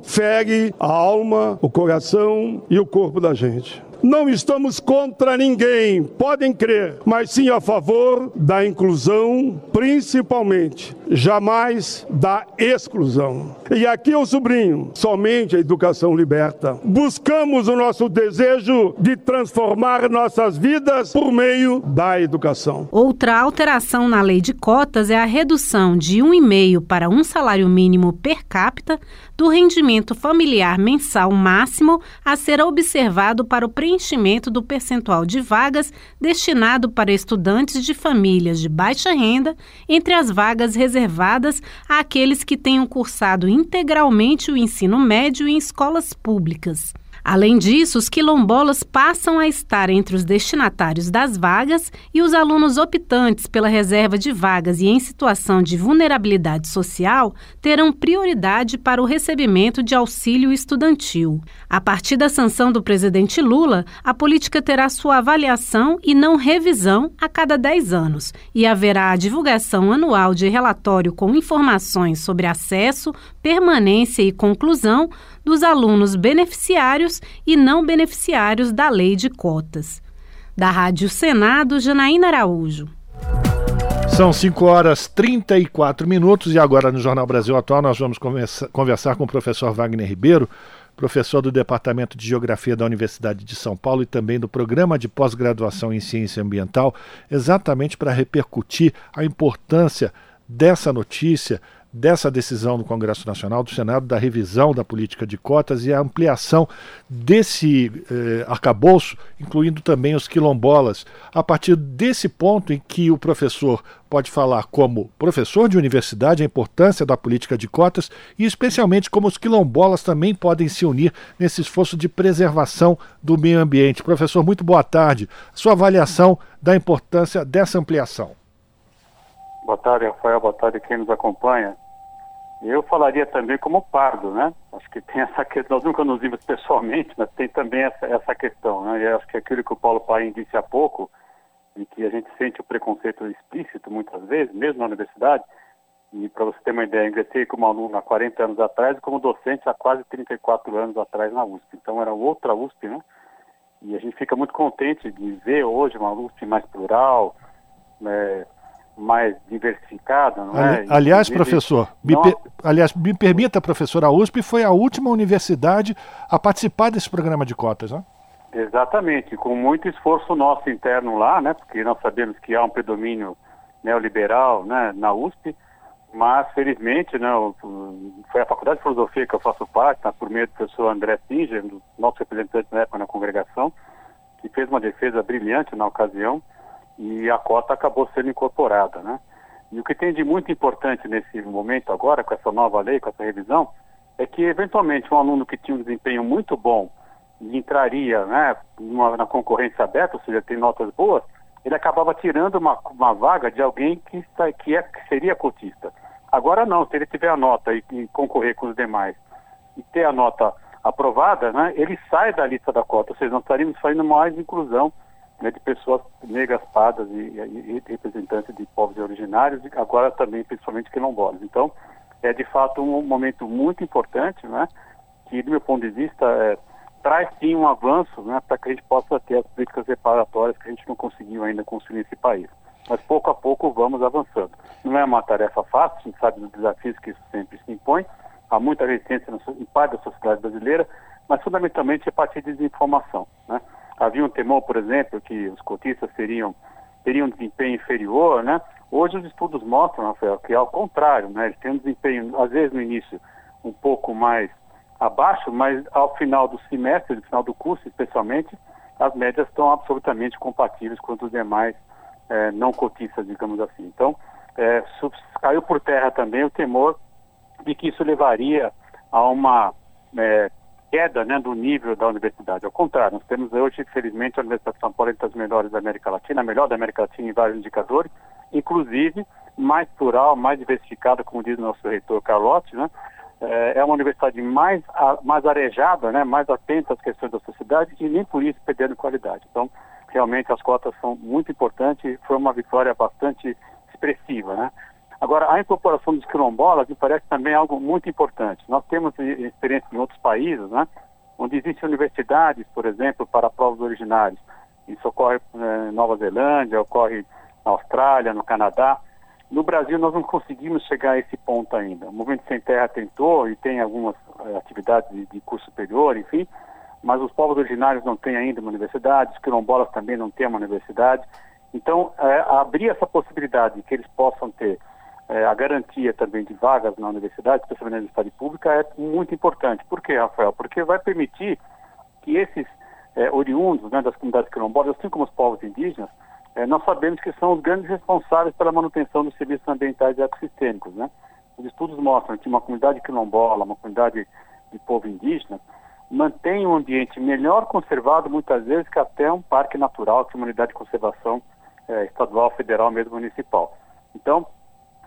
fere a alma, o coração e o corpo da gente. Não estamos contra ninguém, podem crer, mas sim a favor da inclusão, principalmente, jamais da exclusão. E aqui eu sublinho, somente a educação liberta. Buscamos o nosso desejo de transformar nossas vidas por meio da educação. Outra alteração na lei de cotas é a redução de 1,5 para um salário mínimo per capita do rendimento familiar mensal máximo a ser observado para o preenchimento do percentual de vagas destinado para estudantes de famílias de baixa renda entre as vagas reservadas àqueles que tenham cursado integralmente o ensino médio em escolas públicas. Além disso, os quilombolas passam a estar entre os destinatários das vagas e os alunos optantes pela reserva de vagas e em situação de vulnerabilidade social terão prioridade para o recebimento de auxílio estudantil. A partir da sanção do presidente Lula, a política terá sua avaliação e não revisão a cada 10 anos e haverá a divulgação anual de relatório com informações sobre acesso, permanência e conclusão dos alunos beneficiários e não beneficiários da lei de cotas. Da Rádio Senado, Janaína Araújo. São 5 horas 34 minutos e agora no Jornal Brasil Atual nós vamos conversar com o professor Wagner Ribeiro, professor do Departamento de Geografia da Universidade de São Paulo e também do Programa de Pós-Graduação em Ciência Ambiental, exatamente para repercutir a importância dessa notícia dessa decisão do Congresso Nacional, do Senado, da revisão da política de cotas e a ampliação desse eh, arcabouço, incluindo também os quilombolas, a partir desse ponto em que o professor pode falar como professor de universidade a importância da política de cotas e especialmente como os quilombolas também podem se unir nesse esforço de preservação do meio ambiente. Professor, muito boa tarde. Sua avaliação da importância dessa ampliação. Boa tarde, Rafael. Boa tarde quem nos acompanha. Eu falaria também como pardo, né? Acho que tem essa questão, nós nunca nos vimos pessoalmente, mas tem também essa, essa questão, né? E acho que aquilo que o Paulo Paim disse há pouco, e que a gente sente o preconceito explícito muitas vezes, mesmo na universidade, e para você ter uma ideia, ingressei como aluno há 40 anos atrás e como docente há quase 34 anos atrás na USP. Então era outra USP, né? E a gente fica muito contente de ver hoje uma USP mais plural, né? Mais diversificada, não é? Aliás, professor, me per... aliás, me permita, professor, a USP foi a última universidade a participar desse programa de cotas, né? Exatamente, com muito esforço nosso interno lá, né? Porque nós sabemos que há um predomínio neoliberal, né, na USP, mas felizmente, né, foi a Faculdade de Filosofia que eu faço parte, né, por meio do professor André Singer, nosso representante na época na congregação, que fez uma defesa brilhante na ocasião e a cota acabou sendo incorporada, né? E o que tem de muito importante nesse momento agora, com essa nova lei, com essa revisão, é que eventualmente um aluno que tinha um desempenho muito bom e entraria né, numa, na concorrência aberta, ou seja, tem notas boas, ele acabava tirando uma, uma vaga de alguém que, está, que, é, que seria cotista. Agora não, se ele tiver a nota e, e, concorrer com os demais e ter a nota aprovada, né, ele sai da lista da cota, ou seja, nós estaríamos fazendo mais inclusão né, de pessoas negras, pardas e, e, e, representantes de povos originários, agora também principalmente quilombolas. Então, é de fato um momento muito importante, né, que do meu ponto de vista é, traz sim um avanço né, para que a gente possa ter as políticas reparatórias que a gente não conseguiu ainda construir nesse país. Mas pouco a pouco vamos avançando. Não é uma tarefa fácil, a gente sabe dos desafios que isso sempre se impõe, há muita resistência em parte da sociedade brasileira, mas fundamentalmente a partir de desinformação. Né? Havia um temor, por exemplo, que os cotistas seriam, teriam um desempenho inferior, né? Hoje os estudos mostram, Rafael, que é ao contrário, né? Eles têm um desempenho, às vezes no início, um pouco mais abaixo, mas ao final do semestre, no final do curso especialmente, as médias estão absolutamente compatíveis com os demais eh, não cotistas, digamos assim. Então, eh, caiu por terra também o temor de que isso levaria a uma eh, queda né, do nível da universidade. Ao contrário, nós temos hoje, felizmente, a Universidade de São Paulo entre as melhores da América Latina, a melhor da América Latina em vários indicadores, inclusive mais plural, mais diversificada, como diz o nosso reitor Carlotti, né? É, é uma universidade mais, mais arejada, né, mais atenta às questões da sociedade e nem por isso perdendo qualidade. Então, realmente as cotas são muito importantes e foi uma vitória bastante expressiva, né? Agora, a incorporação dos quilombolas me parece também algo muito importante. Nós temos experiência em outros países, né, onde existem universidades, por exemplo, para povos originários. Isso ocorre eh, em Nova Zelândia, ocorre na Austrália, no Canadá. No Brasil, nós não conseguimos chegar a esse ponto ainda. O Movimento Sem Terra tentou e tem algumas eh, atividades de, de curso superior, enfim, mas os povos originários não têm ainda uma universidade, os quilombolas também não têm uma universidade. Então, eh, abrir essa possibilidade de que eles possam ter é, a garantia também de vagas na universidade, especialmente na universidade pública, é muito importante. Por quê, Rafael? Porque vai permitir que esses é, oriundos né, das comunidades quilombolas, assim como os povos indígenas, é, nós sabemos que são os grandes responsáveis pela manutenção dos serviços ambientais e ecossistêmicos. Né? Os estudos mostram que uma comunidade quilombola, uma comunidade de povo indígena, mantém um ambiente melhor conservado, muitas vezes, que até um parque natural, que uma unidade de conservação é, estadual, federal, mesmo municipal. Então,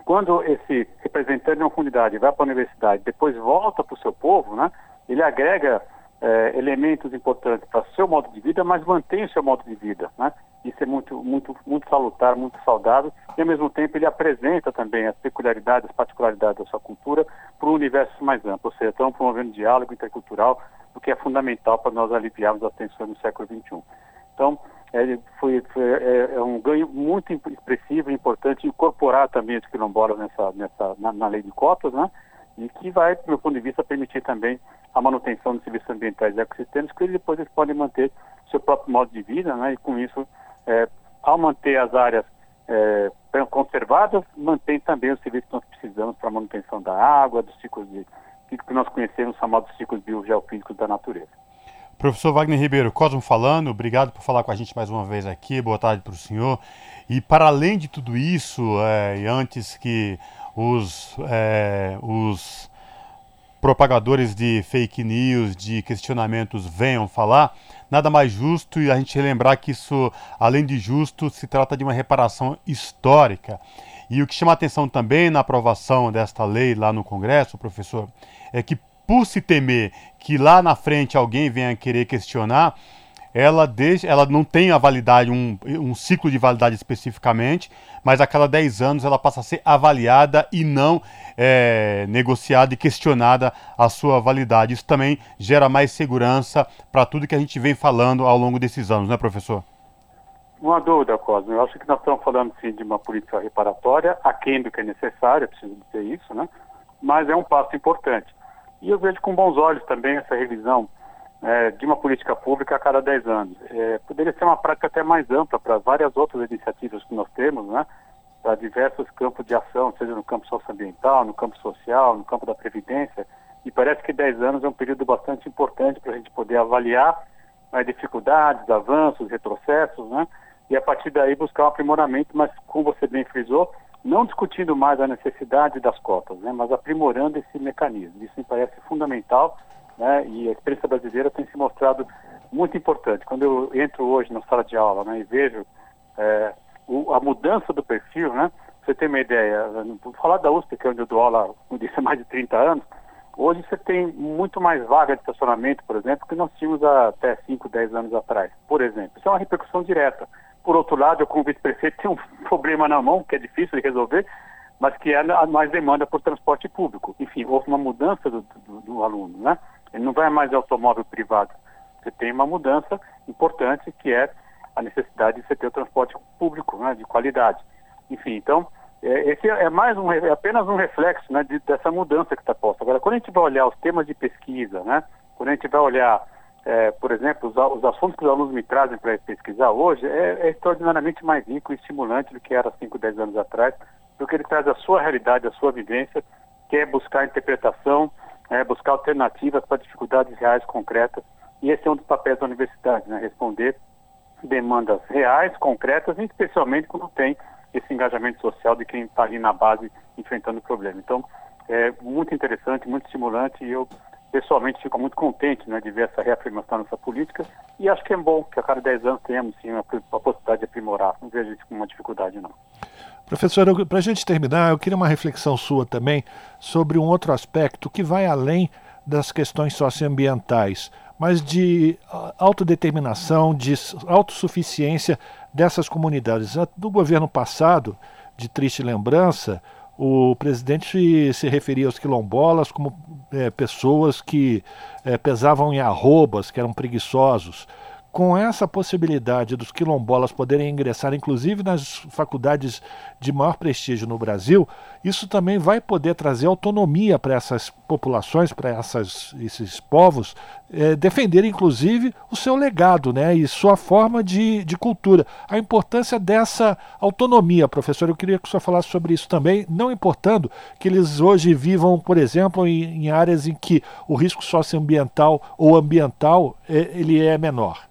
quando esse representante de uma comunidade vai para a universidade, depois volta para o seu povo, né, ele agrega é, elementos importantes para o seu modo de vida, mas mantém o seu modo de vida. Né? Isso é muito, muito, muito salutar, muito saudável, e ao mesmo tempo ele apresenta também as peculiaridades, as particularidades da sua cultura para um universo mais amplo, ou seja, estão promovendo diálogo intercultural, o que é fundamental para nós aliviarmos as tensões no século XXI. Então, é, foi, foi é, é, um ganho muito expressivo e importante incorporar também os quilombolas nessa, nessa, na, na, lei de cotas, né? E que vai, do meu ponto de vista, permitir também a manutenção dos serviços ambientais e ecossistemas, que depois eles podem manter seu próprio modo de vida, né? E com isso, é, ao manter as áreas é, conservadas, mantém também os serviços que nós precisamos para a manutenção da água, dos ciclos de que nós conhecemos, chamados ciclos biogeofísicos da natureza. Professor Wagner Ribeiro, Cosmo falando, obrigado por falar com a gente mais uma vez aqui, boa tarde para o senhor. E para além de tudo isso, é, e antes que os, é, os propagadores de fake news, de questionamentos venham falar, nada mais justo e a gente relembrar que isso, além de justo, se trata de uma reparação histórica. E o que chama atenção também na aprovação desta lei lá no Congresso, professor, é que por se temer que lá na frente alguém venha querer questionar, ela, deixa, ela não tem a validade, um, um ciclo de validade especificamente, mas a cada 10 anos ela passa a ser avaliada e não é, negociada e questionada a sua validade. Isso também gera mais segurança para tudo que a gente vem falando ao longo desses anos, né, professor? Uma dúvida, Cosme. Eu acho que nós estamos falando sim de uma política reparatória, aquém do que é necessário, é preciso dizer isso, né? Mas é um passo importante. E eu vejo com bons olhos também essa revisão é, de uma política pública a cada 10 anos. É, poderia ser uma prática até mais ampla para várias outras iniciativas que nós temos, né? Para diversos campos de ação, seja no campo socioambiental, no campo social, no campo da previdência. E parece que 10 anos é um período bastante importante para a gente poder avaliar as dificuldades, avanços, retrocessos, né? E a partir daí buscar um aprimoramento, mas como você bem frisou, não discutindo mais a necessidade das cotas, né, mas aprimorando esse mecanismo. Isso me parece fundamental né, e a experiência brasileira tem se mostrado muito importante. Quando eu entro hoje na sala de aula né, e vejo é, o, a mudança do perfil, né, você tem uma ideia, vou falar da USP, que é onde eu dou aula, há mais de 30 anos, hoje você tem muito mais vaga de estacionamento, por exemplo, que nós tínhamos até 5, 10 anos atrás, por exemplo. Isso é uma repercussão direta. Por outro lado, eu como vice-prefeito tenho um problema na mão, que é difícil de resolver, mas que é a mais demanda por transporte público. Enfim, houve uma mudança do, do, do aluno, né? Ele não vai mais de automóvel privado. Você tem uma mudança importante que é a necessidade de você ter o transporte público, né, de qualidade. Enfim, então, é, esse é mais um, é apenas um reflexo né, de, dessa mudança que está posta. Agora, quando a gente vai olhar os temas de pesquisa, né, quando a gente vai olhar é, por exemplo, os, os, assuntos que os alunos me trazem para pesquisar hoje é, é, extraordinariamente mais rico e estimulante do que era 5, 10 anos atrás, porque ele traz a sua realidade, a sua vivência, que é buscar interpretação, é, buscar alternativas para dificuldades reais concretas, e esse é um dos papéis da universidade, né? responder demandas reais, concretas, especialmente quando tem esse engajamento social de quem está ali na base enfrentando o problema. Então, é muito interessante, muito estimulante, e eu pessoalmente fico muito contente né, de ver essa reafirmação nessa política e acho que é bom que a cada 10 anos tenhamos sim a, possibilidade de aprimorar. Não vejo isso como uma dificuldade, não. Professor, para a gente terminar, eu queria uma reflexão sua também sobre um outro aspecto que vai além das questões socioambientais, mas de autodeterminação, de autossuficiência dessas comunidades. Do governo passado, de triste lembrança, o presidente se referia aos quilombolas como é, pessoas que é, pesavam em arrobas, que eram preguiçosos com essa possibilidade dos quilombolas poderem ingressar, inclusive nas faculdades de maior prestígio no Brasil, isso também vai poder trazer autonomia para essas populações, para esses povos, é, defender inclusive o seu legado né, e sua forma de, de cultura. A importância dessa autonomia, professor, eu queria que o senhor falasse sobre isso também, não importando que eles hoje vivam, por exemplo, em, em áreas em que o risco socioambiental ou ambiental é, ele é menor.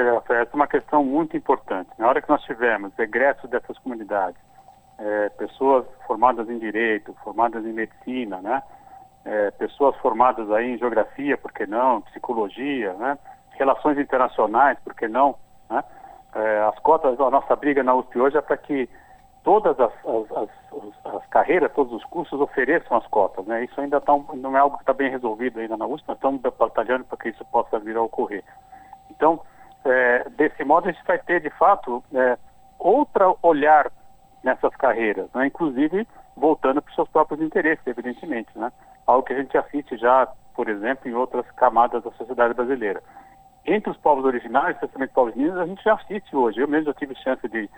Essa é uma questão muito importante. Na hora que nós tivermos egressos dessas comunidades, é, pessoas formadas em direito, formadas em medicina, né, é, pessoas formadas aí em geografia, por que não, psicologia, né? relações internacionais, por que não, né? É, as cotas, a nossa briga na USP hoje é para que todas as, as, as, as, carreiras, todos os cursos ofereçam as cotas, né? Isso ainda tá, não é algo que está bem resolvido ainda na USP, nós estamos batalhando para que isso possa vir a ocorrer. Então, é, desse modo, a gente vai ter, de fato, é, outro olhar nessas carreiras, né? inclusive voltando para os seus próprios interesses, evidentemente, né? algo que a gente assiste já, por exemplo, em outras camadas da sociedade brasileira. Entre os povos originários, especialmente povos indígenas, a gente já assiste hoje. Eu mesmo já tive chance de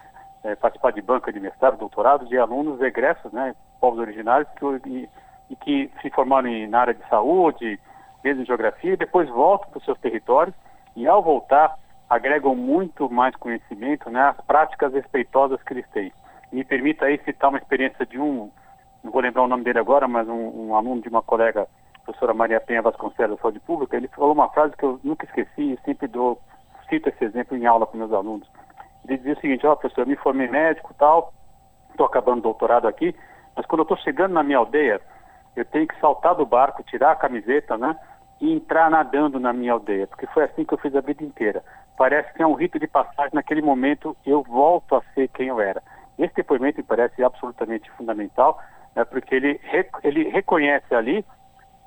é, participar de banca de mestrado, doutorado, de alunos egressos, né, povos originários, que, e, e que se formaram em, na área de saúde, mesmo em geografia, e depois voltam para os seus territórios e, ao voltar, agregam muito mais conhecimento, né, as práticas respeitosas que eles têm. Me permita aí citar uma experiência de um, não vou lembrar o nome dele agora, mas um, um aluno de uma colega, professora Maria Penha Vasconcelos da Saúde Pública, ele falou uma frase que eu nunca esqueci e sempre dou, cito esse exemplo em aula para meus alunos. Ele dizia o seguinte, ó oh, professor, eu me formei médico tal, estou acabando o doutorado aqui, mas quando eu estou chegando na minha aldeia, eu tenho que saltar do barco, tirar a camiseta, né? E entrar nadando na minha aldeia, porque foi assim que eu fiz a vida inteira. Parece que é um rito de passagem, naquele momento eu volto a ser quem eu era. Esse depoimento me parece absolutamente fundamental, né, porque ele, ele reconhece ali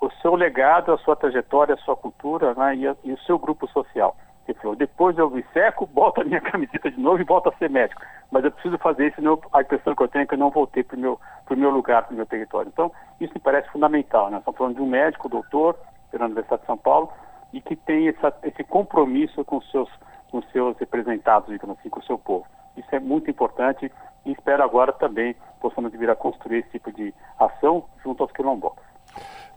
o seu legado, a sua trajetória, a sua cultura né, e, a, e, o seu grupo social. Ele falou, depois eu me seco, boto a minha camiseta de novo e volto a ser médico. Mas eu preciso fazer isso, senão a impressão que eu tenho é que eu não voltei para o meu, meu lugar, para o meu território. Então, isso me parece fundamental. Né? Estamos falando de um médico, doutor, pela Universidade de São Paulo, e que tem essa, esse compromisso com seus, com seus representados, digamos assim, com o seu povo. Isso é muito importante e espero agora também possamos vir a construir esse tipo de ação junto aos quilombolas.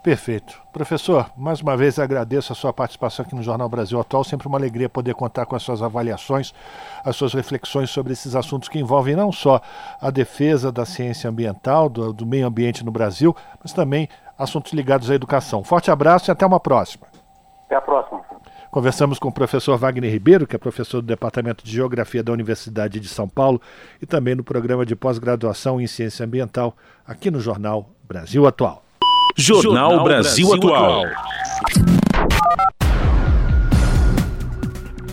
Perfeito. Professor, mais uma vez agradeço a sua participação aqui no Jornal Brasil Atual. Sempre uma alegria poder contar com as suas avaliações, as suas reflexões sobre esses assuntos que envolvem não só a defesa da ciência ambiental, do, do meio ambiente no Brasil, mas também assuntos ligados à educação. Forte abraço e até uma próxima. Até a próxima. Conversamos com o professor Wagner Ribeiro, que é professor do Departamento de Geografia da Universidade de São Paulo e também no programa de pós-graduação em Ciência Ambiental, aqui no Jornal Brasil Atual. Jornal, Jornal Brasil, Brasil Atual.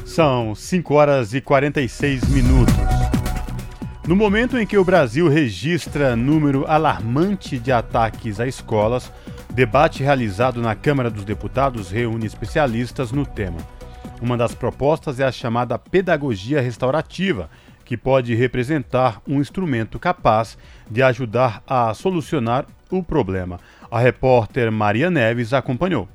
São 5 horas e 46 minutos. No momento em que o Brasil registra número alarmante de ataques a escolas, Debate realizado na Câmara dos Deputados reúne especialistas no tema. Uma das propostas é a chamada pedagogia restaurativa, que pode representar um instrumento capaz de ajudar a solucionar o problema. A repórter Maria Neves acompanhou.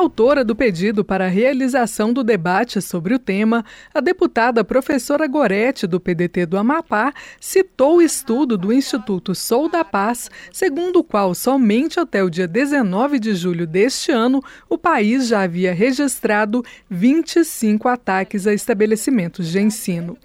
Autora do pedido para a realização do debate sobre o tema, a deputada professora Gorete, do PDT do Amapá, citou o estudo do Instituto Sou da Paz, segundo o qual somente até o dia 19 de julho deste ano o país já havia registrado 25 ataques a estabelecimentos de ensino.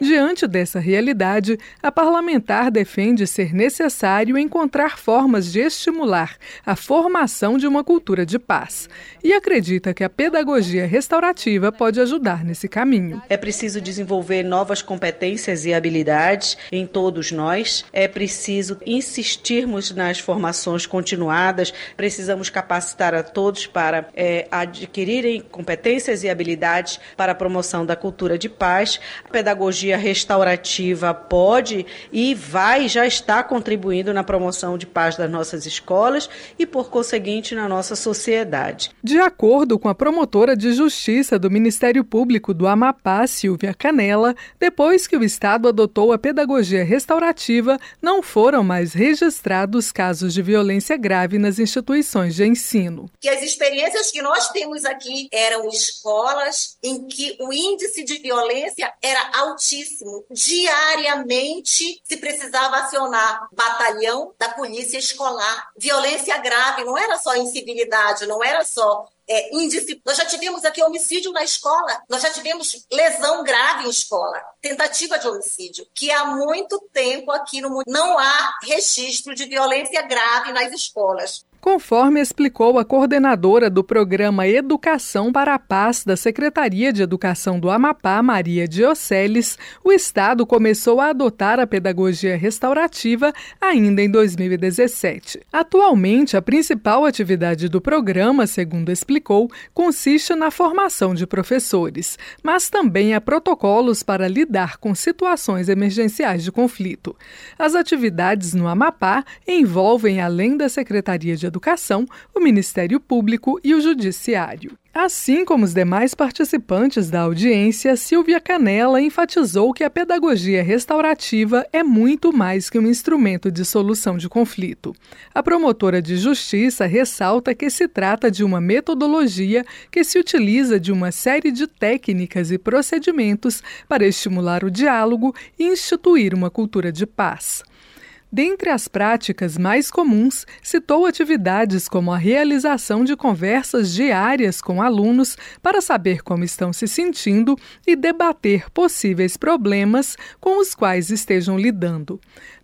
Diante dessa realidade, a parlamentar defende ser necessário encontrar formas de estimular a formação de uma cultura de paz e acredita que a pedagogia restaurativa pode ajudar nesse caminho. É preciso desenvolver novas competências e habilidades em todos nós, é preciso insistirmos nas formações continuadas, precisamos capacitar a todos para é, adquirirem competências e habilidades para a promoção da cultura de paz. A pedagogia restaurativa pode e vai, já está contribuindo na promoção de paz das nossas escolas e, por conseguinte, na nossa sociedade. De acordo com a promotora de justiça do Ministério Público do Amapá, Silvia Canela, depois que o Estado adotou a pedagogia restaurativa, não foram mais registrados casos de violência grave nas instituições de ensino. Que as experiências que nós temos aqui eram escolas em que o índice de violência era altíssimo altíssimo. Diariamente se precisava acionar batalhão da polícia escolar. Violência grave, não era só incivilidade, não era só é. Nós já tivemos aqui homicídio na escola, nós já tivemos lesão grave em escola, tentativa de homicídio, que há muito tempo aqui no mundo não há registro de violência grave nas escolas. Conforme explicou a coordenadora do programa Educação para a Paz da Secretaria de Educação do Amapá, Maria Dioceles, o Estado começou a adotar a pedagogia restaurativa ainda em 2017. Atualmente, a principal atividade do programa, segundo explicou, consiste na formação de professores, mas também há protocolos para lidar com situações emergenciais de conflito. As atividades no Amapá envolvem, além da Secretaria de Educação, o Ministério Público e o Judiciário. Assim como os demais participantes da audiência, Silvia Canella enfatizou que a pedagogia restaurativa é muito mais que um instrumento de solução de conflito. A promotora de justiça ressalta que se trata de uma metodologia que se utiliza de uma série de técnicas e procedimentos para estimular o diálogo e instituir uma cultura de paz. Dentre as práticas mais comuns, citou atividades como a realização de conversas diárias com alunos para saber como estão se sentindo e debater possíveis problemas com os quais estejam lidando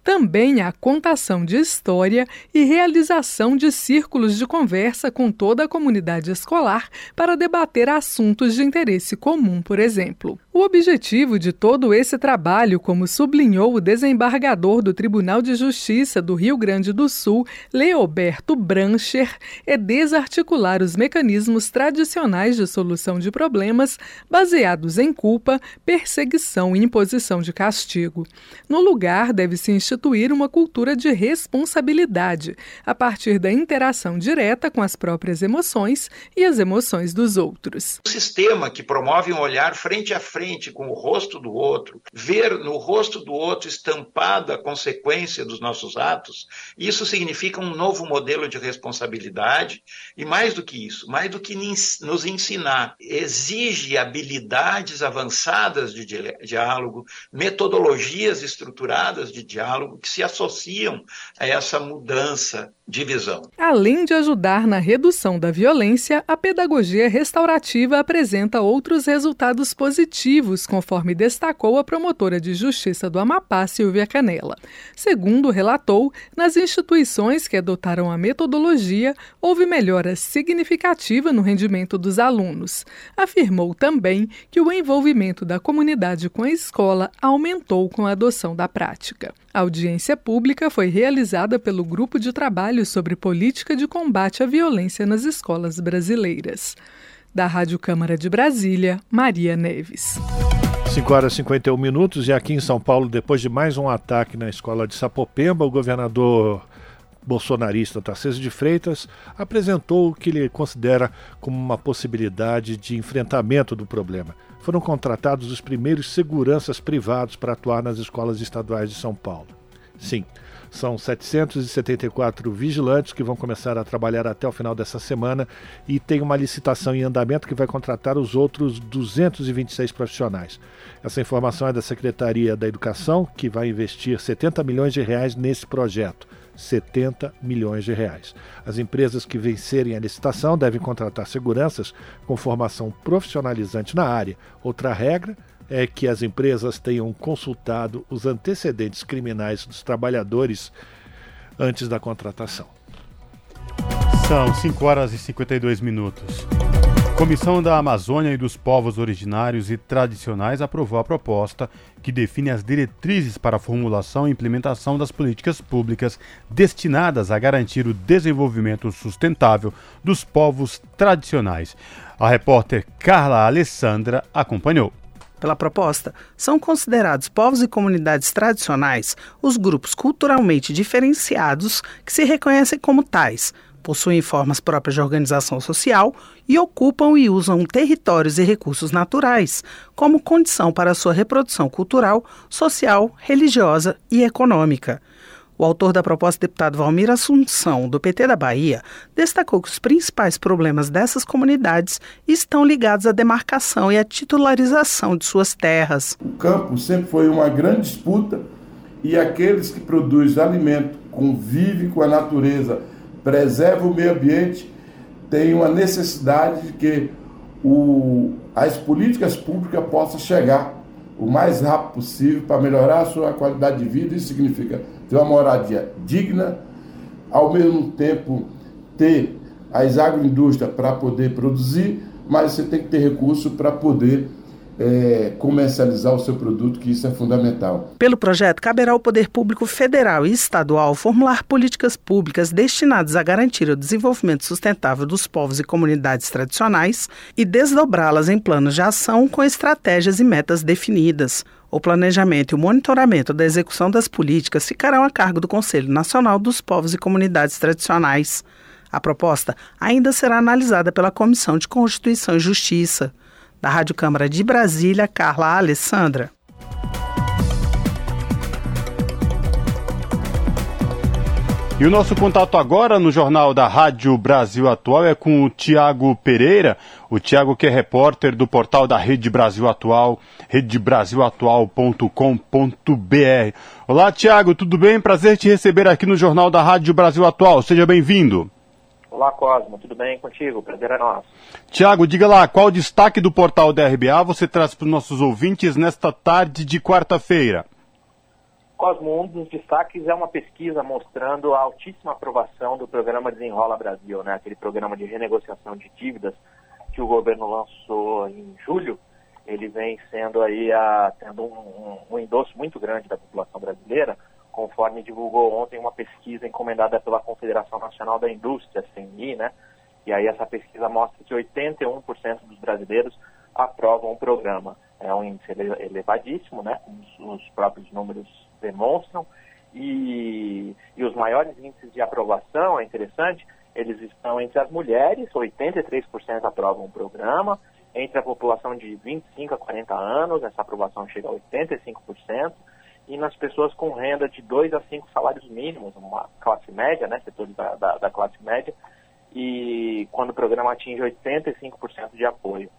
também a contação de história e realização de círculos de conversa com toda a comunidade escolar para debater assuntos de interesse comum, por exemplo. O objetivo de todo esse trabalho, como sublinhou o desembargador do Tribunal de Justiça do Rio Grande do Sul, Leoberto Brancher, é desarticular os mecanismos tradicionais de solução de problemas baseados em culpa, perseguição e imposição de castigo. No lugar, deve-se instituir instituir uma cultura de responsabilidade, a partir da interação direta com as próprias emoções e as emoções dos outros. Um sistema que promove um olhar frente a frente com o rosto do outro, ver no rosto do outro estampado a consequência dos nossos atos, isso significa um novo modelo de responsabilidade e mais do que isso, mais do que nos ensinar, exige habilidades avançadas de diálogo, metodologias estruturadas de diálogo que se associam a essa mudança de visão. Além de ajudar na redução da violência, a pedagogia restaurativa apresenta outros resultados positivos, conforme destacou a promotora de justiça do Amapá, Silvia Canela. Segundo relatou, nas instituições que adotaram a metodologia, houve melhora significativa no rendimento dos alunos. Afirmou também que o envolvimento da comunidade com a escola aumentou com a adoção da prática. A audiência pública foi realizada pelo Grupo de Trabalho sobre Política de Combate à Violência nas Escolas Brasileiras. Da Rádio Câmara de Brasília, Maria Neves. 5 horas e 51 minutos e aqui em São Paulo, depois de mais um ataque na escola de Sapopemba, o governador bolsonarista Tarcísio de Freitas apresentou o que ele considera como uma possibilidade de enfrentamento do problema foram contratados os primeiros seguranças privados para atuar nas escolas estaduais de São Paulo. Sim, são 774 vigilantes que vão começar a trabalhar até o final dessa semana e tem uma licitação em andamento que vai contratar os outros 226 profissionais. Essa informação é da Secretaria da Educação, que vai investir 70 milhões de reais nesse projeto. 70 milhões de reais. As empresas que vencerem a licitação devem contratar seguranças com formação profissionalizante na área. Outra regra é que as empresas tenham consultado os antecedentes criminais dos trabalhadores antes da contratação. São 5 horas e 52 minutos. Comissão da Amazônia e dos Povos Originários e Tradicionais aprovou a proposta que define as diretrizes para a formulação e implementação das políticas públicas destinadas a garantir o desenvolvimento sustentável dos povos tradicionais. A repórter Carla Alessandra acompanhou. Pela proposta, são considerados povos e comunidades tradicionais os grupos culturalmente diferenciados que se reconhecem como tais, possuem formas próprias de organização social e ocupam e usam territórios e recursos naturais como condição para sua reprodução cultural, social, religiosa e econômica. O autor da proposta, deputado Valmir Assunção, do PT da Bahia, destacou que os principais problemas dessas comunidades estão ligados à demarcação e à titularização de suas terras. O campo sempre foi uma grande disputa e aqueles que produzem alimento, convivem com a natureza, preserva o meio ambiente, tem uma necessidade de que o, as políticas públicas possam chegar o mais rápido possível para melhorar a sua qualidade de vida. Isso significa ter uma moradia digna, ao mesmo tempo ter as agroindústrias para poder produzir, mas você tem que ter recurso para poder é, comercializar o seu produto, que isso é fundamental. Pelo projeto, caberá ao Poder Público Federal e Estadual formular políticas públicas destinadas a garantir o desenvolvimento sustentável dos povos e comunidades tradicionais e desdobrá-las em planos de ação com estratégias e metas definidas. O planejamento e o monitoramento da execução das políticas ficarão a cargo do Conselho Nacional dos Povos e Comunidades Tradicionais. A proposta ainda será analisada pela Comissão de Constituição e Justiça. Da Rádio Câmara de Brasília, Carla Alessandra. E o nosso contato agora no Jornal da Rádio Brasil Atual é com o Tiago Pereira, o Tiago que é repórter do portal da Rede Brasil Atual, redebrasilatual.com.br. Olá, Tiago, tudo bem? Prazer te receber aqui no Jornal da Rádio Brasil Atual. Seja bem-vindo. Olá, Cosmo, tudo bem contigo? Prazer é nosso. Tiago, diga lá, qual o destaque do portal da RBA você traz para os nossos ouvintes nesta tarde de quarta-feira? Cosmo, um dos destaques é uma pesquisa mostrando a altíssima aprovação do programa Desenrola Brasil, né? aquele programa de renegociação de dívidas que o governo lançou em julho. Ele vem sendo aí a, tendo um, um, um endosso muito grande da população brasileira conforme divulgou ontem uma pesquisa encomendada pela Confederação Nacional da Indústria, CNI, né? E aí essa pesquisa mostra que 81% dos brasileiros aprovam o programa. É um índice elevadíssimo, né? Como os próprios números demonstram. E, e os maiores índices de aprovação, é interessante, eles estão entre as mulheres, 83% aprovam o programa, entre a população de 25 a 40 anos, essa aprovação chega a 85%, e nas pessoas com renda de 2 a 5 salários mínimos, uma classe média, né, setores da, da, da classe média, e quando o programa atinge 85% de apoio.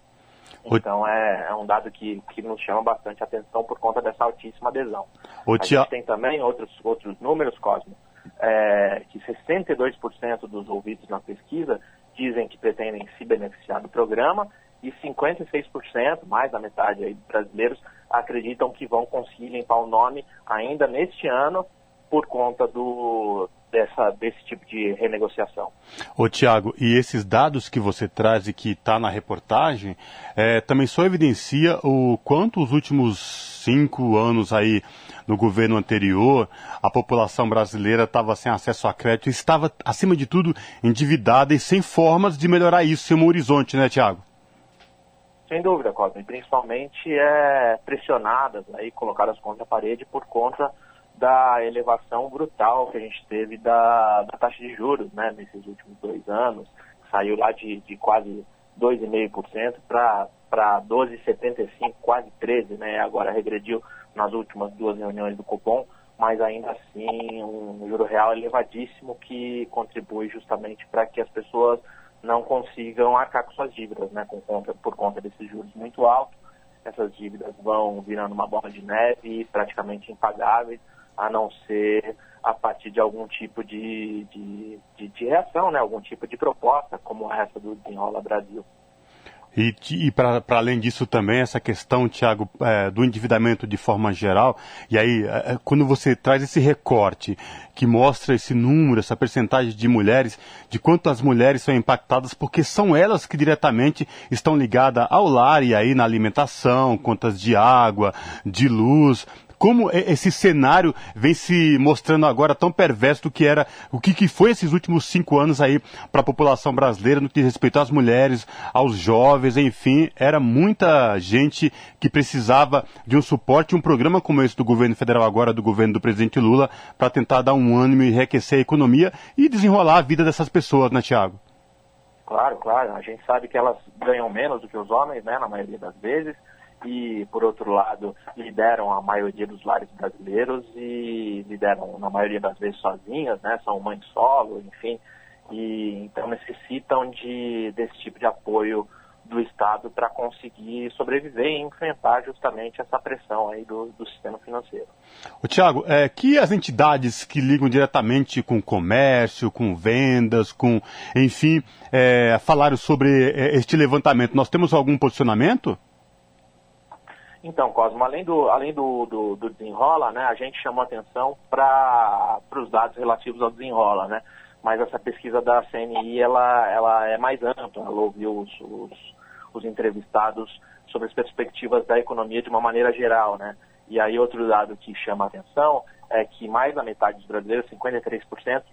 Então é, é, um dado que, que nos chama bastante atenção por conta dessa altíssima adesão. O a tia... gente tem também outros, outros números, Cosmo, é, que 62% dos ouvidos na pesquisa dizem que pretendem se beneficiar do programa e 56%, mais da metade aí dos brasileiros, acreditam que vão conseguir limpar o nome ainda neste ano por conta do, dessa, desse tipo de renegociação. Ô Tiago, e esses dados que você traz e que está na reportagem, é, também só evidencia o quanto os últimos cinco anos aí no governo anterior, a população brasileira estava sem acesso a crédito, estava, acima de tudo, endividada e sem formas de melhorar isso, sem um horizonte, né, Tiago? Sem dúvida, Cosme. Principalmente é, pressionadas, aí, colocadas contra a parede por conta da elevação brutal que a gente teve da, da taxa de juros né, nesses últimos dois anos. Saiu lá de, de quase 2,5% para 12,75%, quase 13%, né? agora regrediu nas últimas duas reuniões do Copom, mas ainda assim um juro real elevadíssimo que contribui justamente para que as pessoas não consigam arcar com suas dívidas, né, com conta, por conta desses juros muito altos. Essas dívidas vão virando uma bola de neve praticamente impagáveis, a não ser a partir de algum tipo de, de, de, de reação, né, algum tipo de proposta, como essa do Desenrola Brasil. E, e para além disso também, essa questão, Tiago, é, do endividamento de forma geral, e aí, é, é, quando você traz esse recorte que mostra esse número, essa percentagem de mulheres, de quanto as mulheres são impactadas, porque são elas que diretamente estão ligadas ao lar e aí na alimentação, contas de água, de luz, como esse cenário vem se mostrando agora tão perverso do que era, o que, foi esses últimos cinco anos aí para a população brasileira no que diz respeito às mulheres, aos jovens, enfim, era muita gente que precisava de um suporte, um programa como esse do governo federal agora, do governo do presidente Lula, para tentar dar um ânimo e enriquecer a economia e desenrolar a vida dessas pessoas, né, Tiago? Claro, claro. A gente sabe que elas ganham menos do que os homens, né, na maioria das vezes e, por outro lado, lideram a maioria dos lares brasileiros e lideram, na maioria das vezes, sozinhas, né? São mães solo, enfim, e então necessitam de, desse tipo de apoio do Estado para conseguir sobreviver e enfrentar justamente essa pressão aí do, do sistema financeiro. O Tiago, é, que as entidades que ligam diretamente com comércio, com vendas, com, enfim, é, falaram sobre é, este levantamento, nós temos algum posicionamento? Então, Cosmo, além do, além do, do, do desenrola, né, a gente chamou atenção para os dados relativos ao desenrola, né? mas essa pesquisa da CNI ela, ela é mais ampla, ela ouviu os, os, os entrevistados sobre as perspectivas da economia de uma maneira geral, né? E aí outro dado que chama a atenção é que mais da metade dos brasileiros, 53%,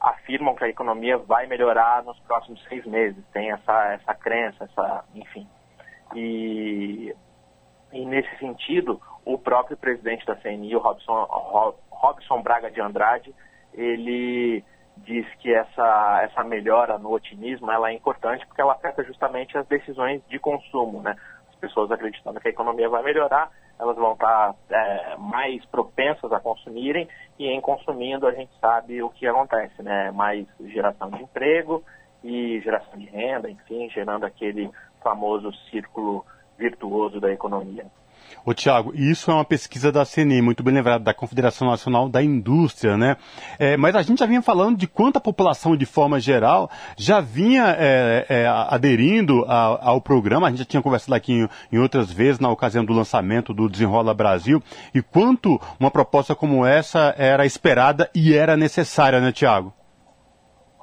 afirmam que a economia vai melhorar nos próximos seis meses. Tem essa, essa crença, essa, enfim. E, e nesse sentido, o próprio presidente da CNI, o Robson, Robson Braga de Andrade, ele diz que essa, essa melhora no otimismo ela é importante porque ela afeta justamente as decisões de consumo, né? As pessoas acreditando que a economia vai melhorar, elas vão estar é, mais propensas a consumirem e em consumindo a gente sabe o que acontece, né? Mais geração de emprego e geração de renda, enfim, gerando aquele famoso círculo virtuoso da economia. Ô Tiago, isso é uma pesquisa da CNI, muito bem lembrado, da Confederação Nacional da Indústria, né? É, mas a gente já vinha falando de quanto a população, de forma geral, já vinha é, é, aderindo a, ao programa. A gente já tinha conversado aqui em, em, outras vezes, na ocasião do lançamento do Desenrola Brasil, e quanto uma proposta como essa era esperada e era necessária, né, Tiago?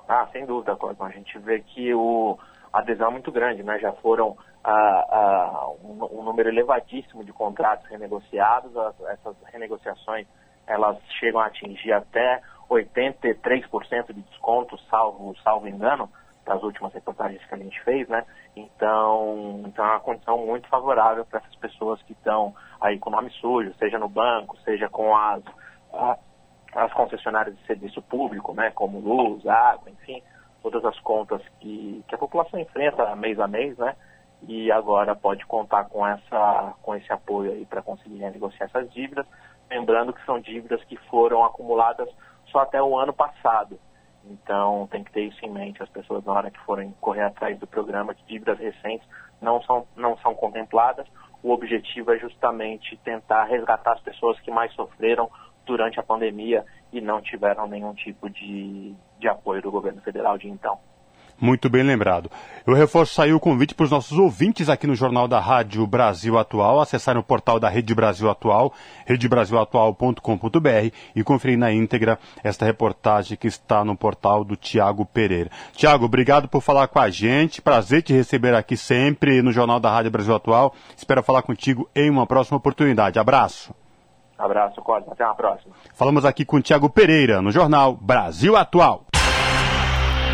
Ah, sem dúvida, Cosmo. A gente vê que o, a adesão é muito grande, né? Já foram a, a, um, um, número elevadíssimo de contratos renegociados. As, essas renegociações elas chegam a atingir até 83% de desconto, salvo, salvo engano, das últimas reportagens que a gente fez, né? Então, então é uma condição muito favorável para essas pessoas que estão aí com nome sujo, seja no banco, seja com as, as concessionárias de serviço público, né? Como luz, água, enfim, todas as contas que, que a população enfrenta mês a mês, né? E agora pode contar com, essa, com esse apoio aí para conseguir negociar essas dívidas. Lembrando que são dívidas que foram acumuladas só até o ano passado. Então tem que ter isso em mente, as pessoas na hora que forem correr atrás do programa, que dívidas recentes não são, não são contempladas. O objetivo é justamente tentar resgatar as pessoas que mais sofreram durante a pandemia e não tiveram nenhum tipo de, de apoio do governo federal de então. Muito bem lembrado. Eu reforço aí o convite para os nossos ouvintes aqui no Jornal da Rádio Brasil Atual, acessarem o portal da Rede Brasil Atual, redebrasilatual.com.br e conferir na íntegra esta reportagem que está no portal do Tiago Pereira. Tiago, obrigado por falar com a gente. Prazer te receber aqui sempre no Jornal da Rádio Brasil Atual. Espero falar contigo em uma próxima oportunidade. Abraço. Abraço, Cosmo. Até a próxima. Falamos aqui com o Tiago Pereira no Jornal Brasil Atual.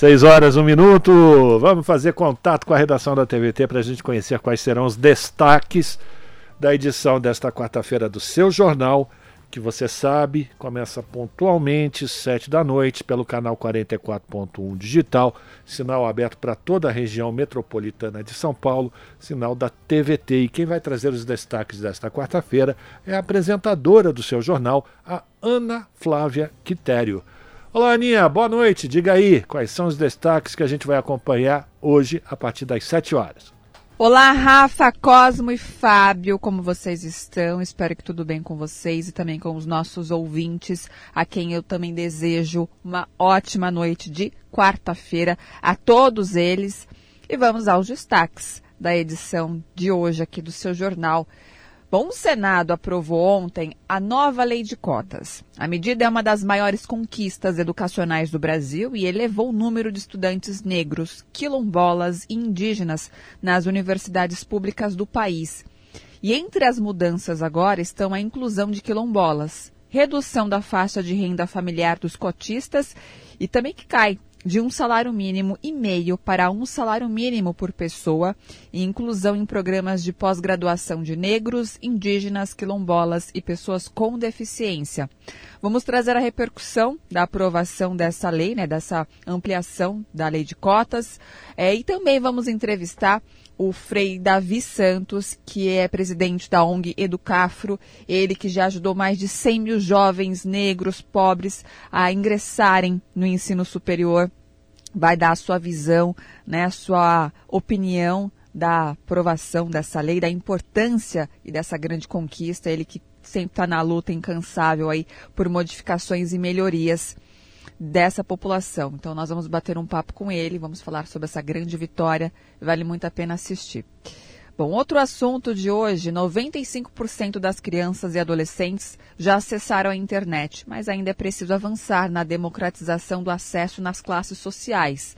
Seis horas, um minuto. Vamos fazer contato com a redação da TVT para a gente conhecer quais serão os destaques da edição desta quarta-feira do seu jornal, que você sabe, começa pontualmente, sete da noite, pelo canal 44.1 digital, sinal aberto para toda a região metropolitana de São Paulo, sinal da TVT. E quem vai trazer os destaques desta quarta-feira é a apresentadora do seu jornal, a Ana Flávia Quitério. Olá, Aninha, boa noite. Diga aí quais são os destaques que a gente vai acompanhar hoje a partir das 7 horas. Olá, Rafa, Cosmo e Fábio, como vocês estão? Espero que tudo bem com vocês e também com os nossos ouvintes, a quem eu também desejo uma ótima noite de quarta-feira a todos eles. E vamos aos destaques da edição de hoje aqui do seu jornal. Bom, o Senado aprovou ontem a nova lei de cotas. A medida é uma das maiores conquistas educacionais do Brasil e elevou o número de estudantes negros, quilombolas e indígenas nas universidades públicas do país. E entre as mudanças agora estão a inclusão de quilombolas, redução da faixa de renda familiar dos cotistas e também que cai de um salário mínimo e meio para um salário mínimo por pessoa e inclusão em programas de pós-graduação de negros, indígenas, quilombolas e pessoas com deficiência. Vamos trazer a repercussão da aprovação dessa lei, né, dessa ampliação da lei de cotas, é, e também vamos entrevistar o Frei Davi Santos, que é presidente da ONG Educafro, ele que já ajudou mais de 100 mil jovens negros pobres a ingressarem no ensino superior, vai dar a sua visão, né, a sua opinião da aprovação dessa lei, da importância e dessa grande conquista, ele que sempre está na luta incansável aí por modificações e melhorias dessa população. Então nós vamos bater um papo com ele, vamos falar sobre essa grande vitória, vale muito a pena assistir. Bom, outro assunto de hoje: 95% das crianças e adolescentes já acessaram a internet, mas ainda é preciso avançar na democratização do acesso nas classes sociais.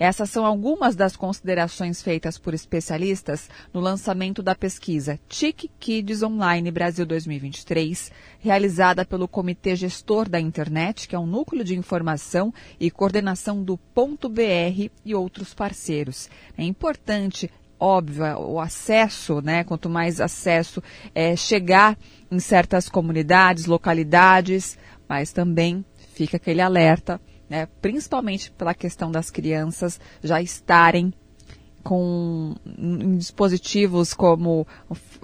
Essas são algumas das considerações feitas por especialistas no lançamento da pesquisa TIC Kids Online Brasil 2023, realizada pelo Comitê Gestor da Internet, que é um núcleo de informação e coordenação do Ponto BR e outros parceiros. É importante óbvio, o acesso, né? Quanto mais acesso é, chegar em certas comunidades, localidades, mas também fica aquele alerta né, principalmente pela questão das crianças já estarem com dispositivos como,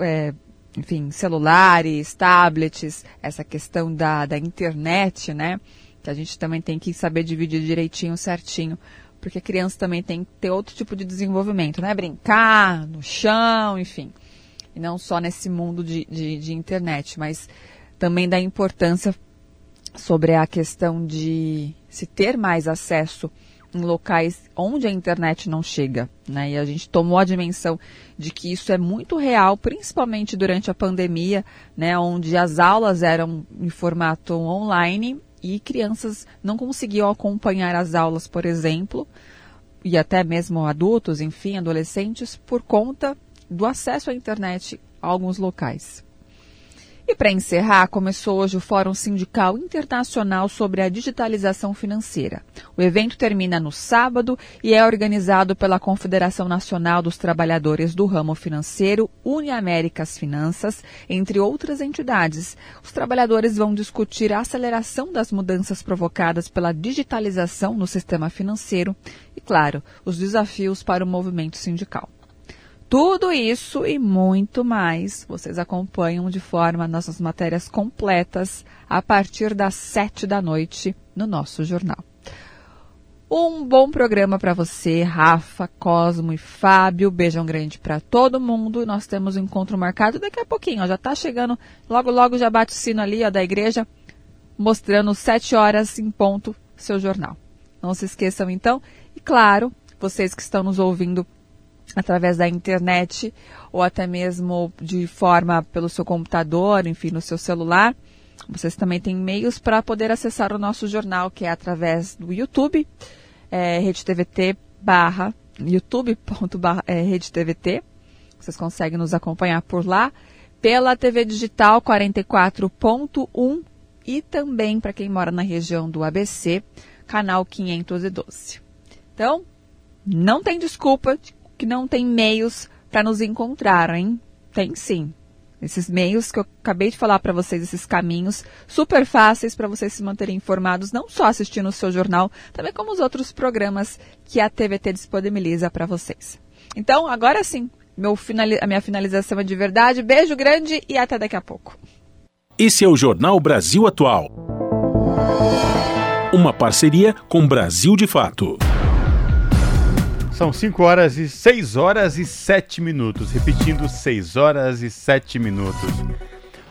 é, enfim, celulares, tablets, essa questão da, da internet, né? Que a gente também tem que saber dividir direitinho, certinho, porque a criança também tem que ter outro tipo de desenvolvimento, né? Brincar no chão, enfim. E não só nesse mundo de, de, de internet, mas também da importância sobre a questão de se ter mais acesso em locais onde a internet não chega, né? E a gente tomou a dimensão de que isso é muito real, principalmente durante a pandemia, né? Onde as aulas eram em formato online e crianças não conseguiam acompanhar as aulas, por exemplo, e até mesmo adultos, enfim, adolescentes, por conta do acesso à internet a alguns locais. E para encerrar, começou hoje o Fórum Sindical Internacional sobre a Digitalização Financeira. O evento termina no sábado e é organizado pela Confederação Nacional dos Trabalhadores do Ramo Financeiro, Uniaméricas Finanças, entre outras entidades. Os trabalhadores vão discutir a aceleração das mudanças provocadas pela digitalização no sistema financeiro e, claro, os desafios para o movimento sindical. Tudo isso e muito mais vocês acompanham de forma nossas matérias completas a partir das sete da noite no nosso jornal. Um bom programa para você, Rafa, Cosmo e Fábio. Beijão grande para todo mundo. Nós temos um encontro marcado daqui a pouquinho. Ó, já está chegando, logo logo já bate o sino ali ó, da igreja, mostrando sete horas em ponto seu jornal. Não se esqueçam então. E claro, vocês que estão nos ouvindo através da internet ou até mesmo de forma pelo seu computador, enfim, no seu celular. Vocês também têm meios para poder acessar o nosso jornal, que é através do YouTube, é, RedeTVT barra, youtube.com é. Vocês conseguem nos acompanhar por lá. Pela TV Digital 44.1 e também para quem mora na região do ABC, canal 512. Então, não tem desculpa de que não tem meios para nos encontrar, hein? Tem sim. Esses meios que eu acabei de falar para vocês, esses caminhos super fáceis para vocês se manterem informados, não só assistindo o seu jornal, também como os outros programas que a TVT disponibiliza para vocês. Então, agora sim, a minha finalização é de verdade. Beijo grande e até daqui a pouco. Esse é o Jornal Brasil Atual. Uma parceria com Brasil de Fato. São 5 horas e 6 horas e 7 minutos. Repetindo, 6 horas e 7 minutos.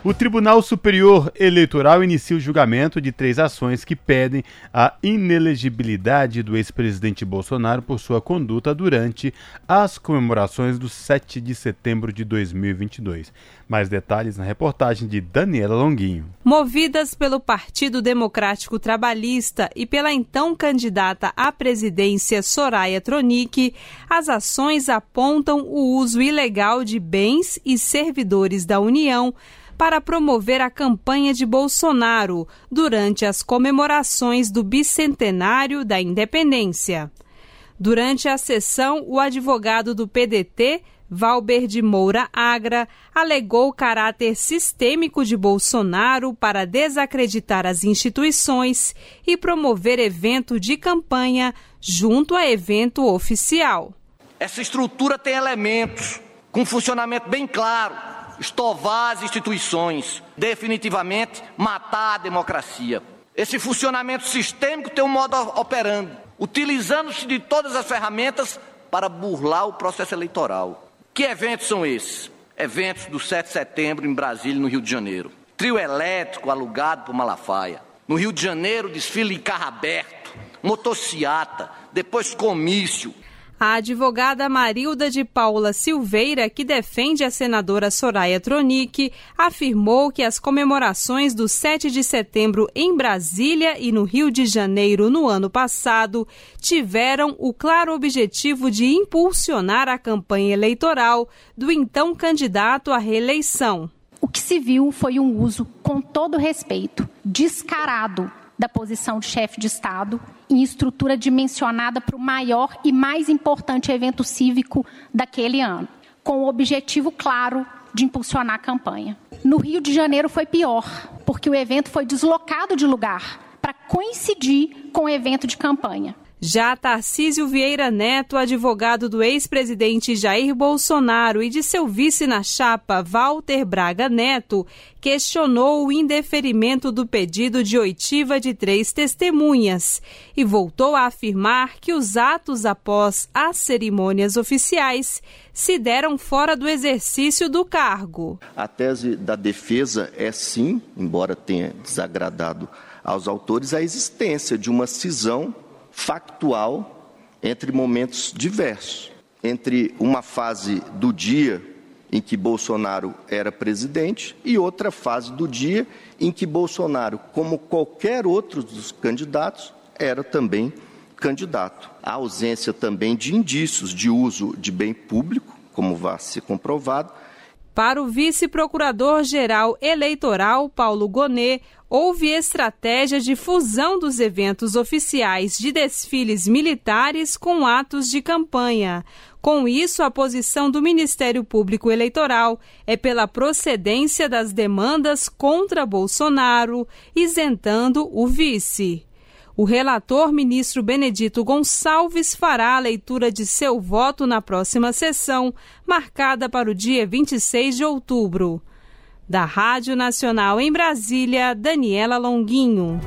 O Tribunal Superior Eleitoral inicia o julgamento de três ações que pedem a inelegibilidade do ex-presidente Bolsonaro por sua conduta durante as comemorações do 7 de setembro de 2022. Mais detalhes na reportagem de Daniela Longuinho. Movidas pelo Partido Democrático Trabalhista e pela então candidata à presidência Soraya Tronic, as ações apontam o uso ilegal de bens e servidores da União para promover a campanha de Bolsonaro durante as comemorações do bicentenário da independência. Durante a sessão, o advogado do PDT, Valber de Moura Agra, alegou o caráter sistêmico de Bolsonaro para desacreditar as instituições e promover evento de campanha junto a evento oficial. Essa estrutura tem elementos com funcionamento bem claro, estovar as instituições, definitivamente matar a democracia. Esse funcionamento sistêmico tem um modo operando, utilizando-se de todas as ferramentas para burlar o processo eleitoral. Que eventos são esses? Eventos do 7 de setembro em Brasília, no Rio de Janeiro. Trio elétrico alugado por Malafaia. No Rio de Janeiro, desfile em carro aberto, motociata, depois comício, a advogada Marilda de Paula Silveira, que defende a senadora Soraya Tronic, afirmou que as comemorações do 7 de setembro em Brasília e no Rio de Janeiro no ano passado tiveram o claro objetivo de impulsionar a campanha eleitoral do então candidato à reeleição. O que se viu foi um uso, com todo respeito, descarado da posição de chefe de Estado em estrutura dimensionada para o maior e mais importante evento cívico daquele ano, com o objetivo claro de impulsionar a campanha. No Rio de Janeiro foi pior, porque o evento foi deslocado de lugar para coincidir com o evento de campanha. Já Tarcísio Vieira Neto, advogado do ex-presidente Jair Bolsonaro e de seu vice na chapa, Walter Braga Neto, questionou o indeferimento do pedido de oitiva de três testemunhas e voltou a afirmar que os atos após as cerimônias oficiais se deram fora do exercício do cargo. A tese da defesa é sim, embora tenha desagradado aos autores, a existência de uma cisão factual entre momentos diversos, entre uma fase do dia em que Bolsonaro era presidente e outra fase do dia em que Bolsonaro, como qualquer outro dos candidatos, era também candidato. A ausência também de indícios de uso de bem público, como vai ser comprovado, para o vice-procurador-geral eleitoral Paulo Gonet, houve estratégia de fusão dos eventos oficiais de desfiles militares com atos de campanha. Com isso, a posição do Ministério Público Eleitoral é pela procedência das demandas contra Bolsonaro, isentando o vice. O relator, ministro Benedito Gonçalves, fará a leitura de seu voto na próxima sessão, marcada para o dia 26 de outubro. Da Rádio Nacional em Brasília, Daniela Longuinho.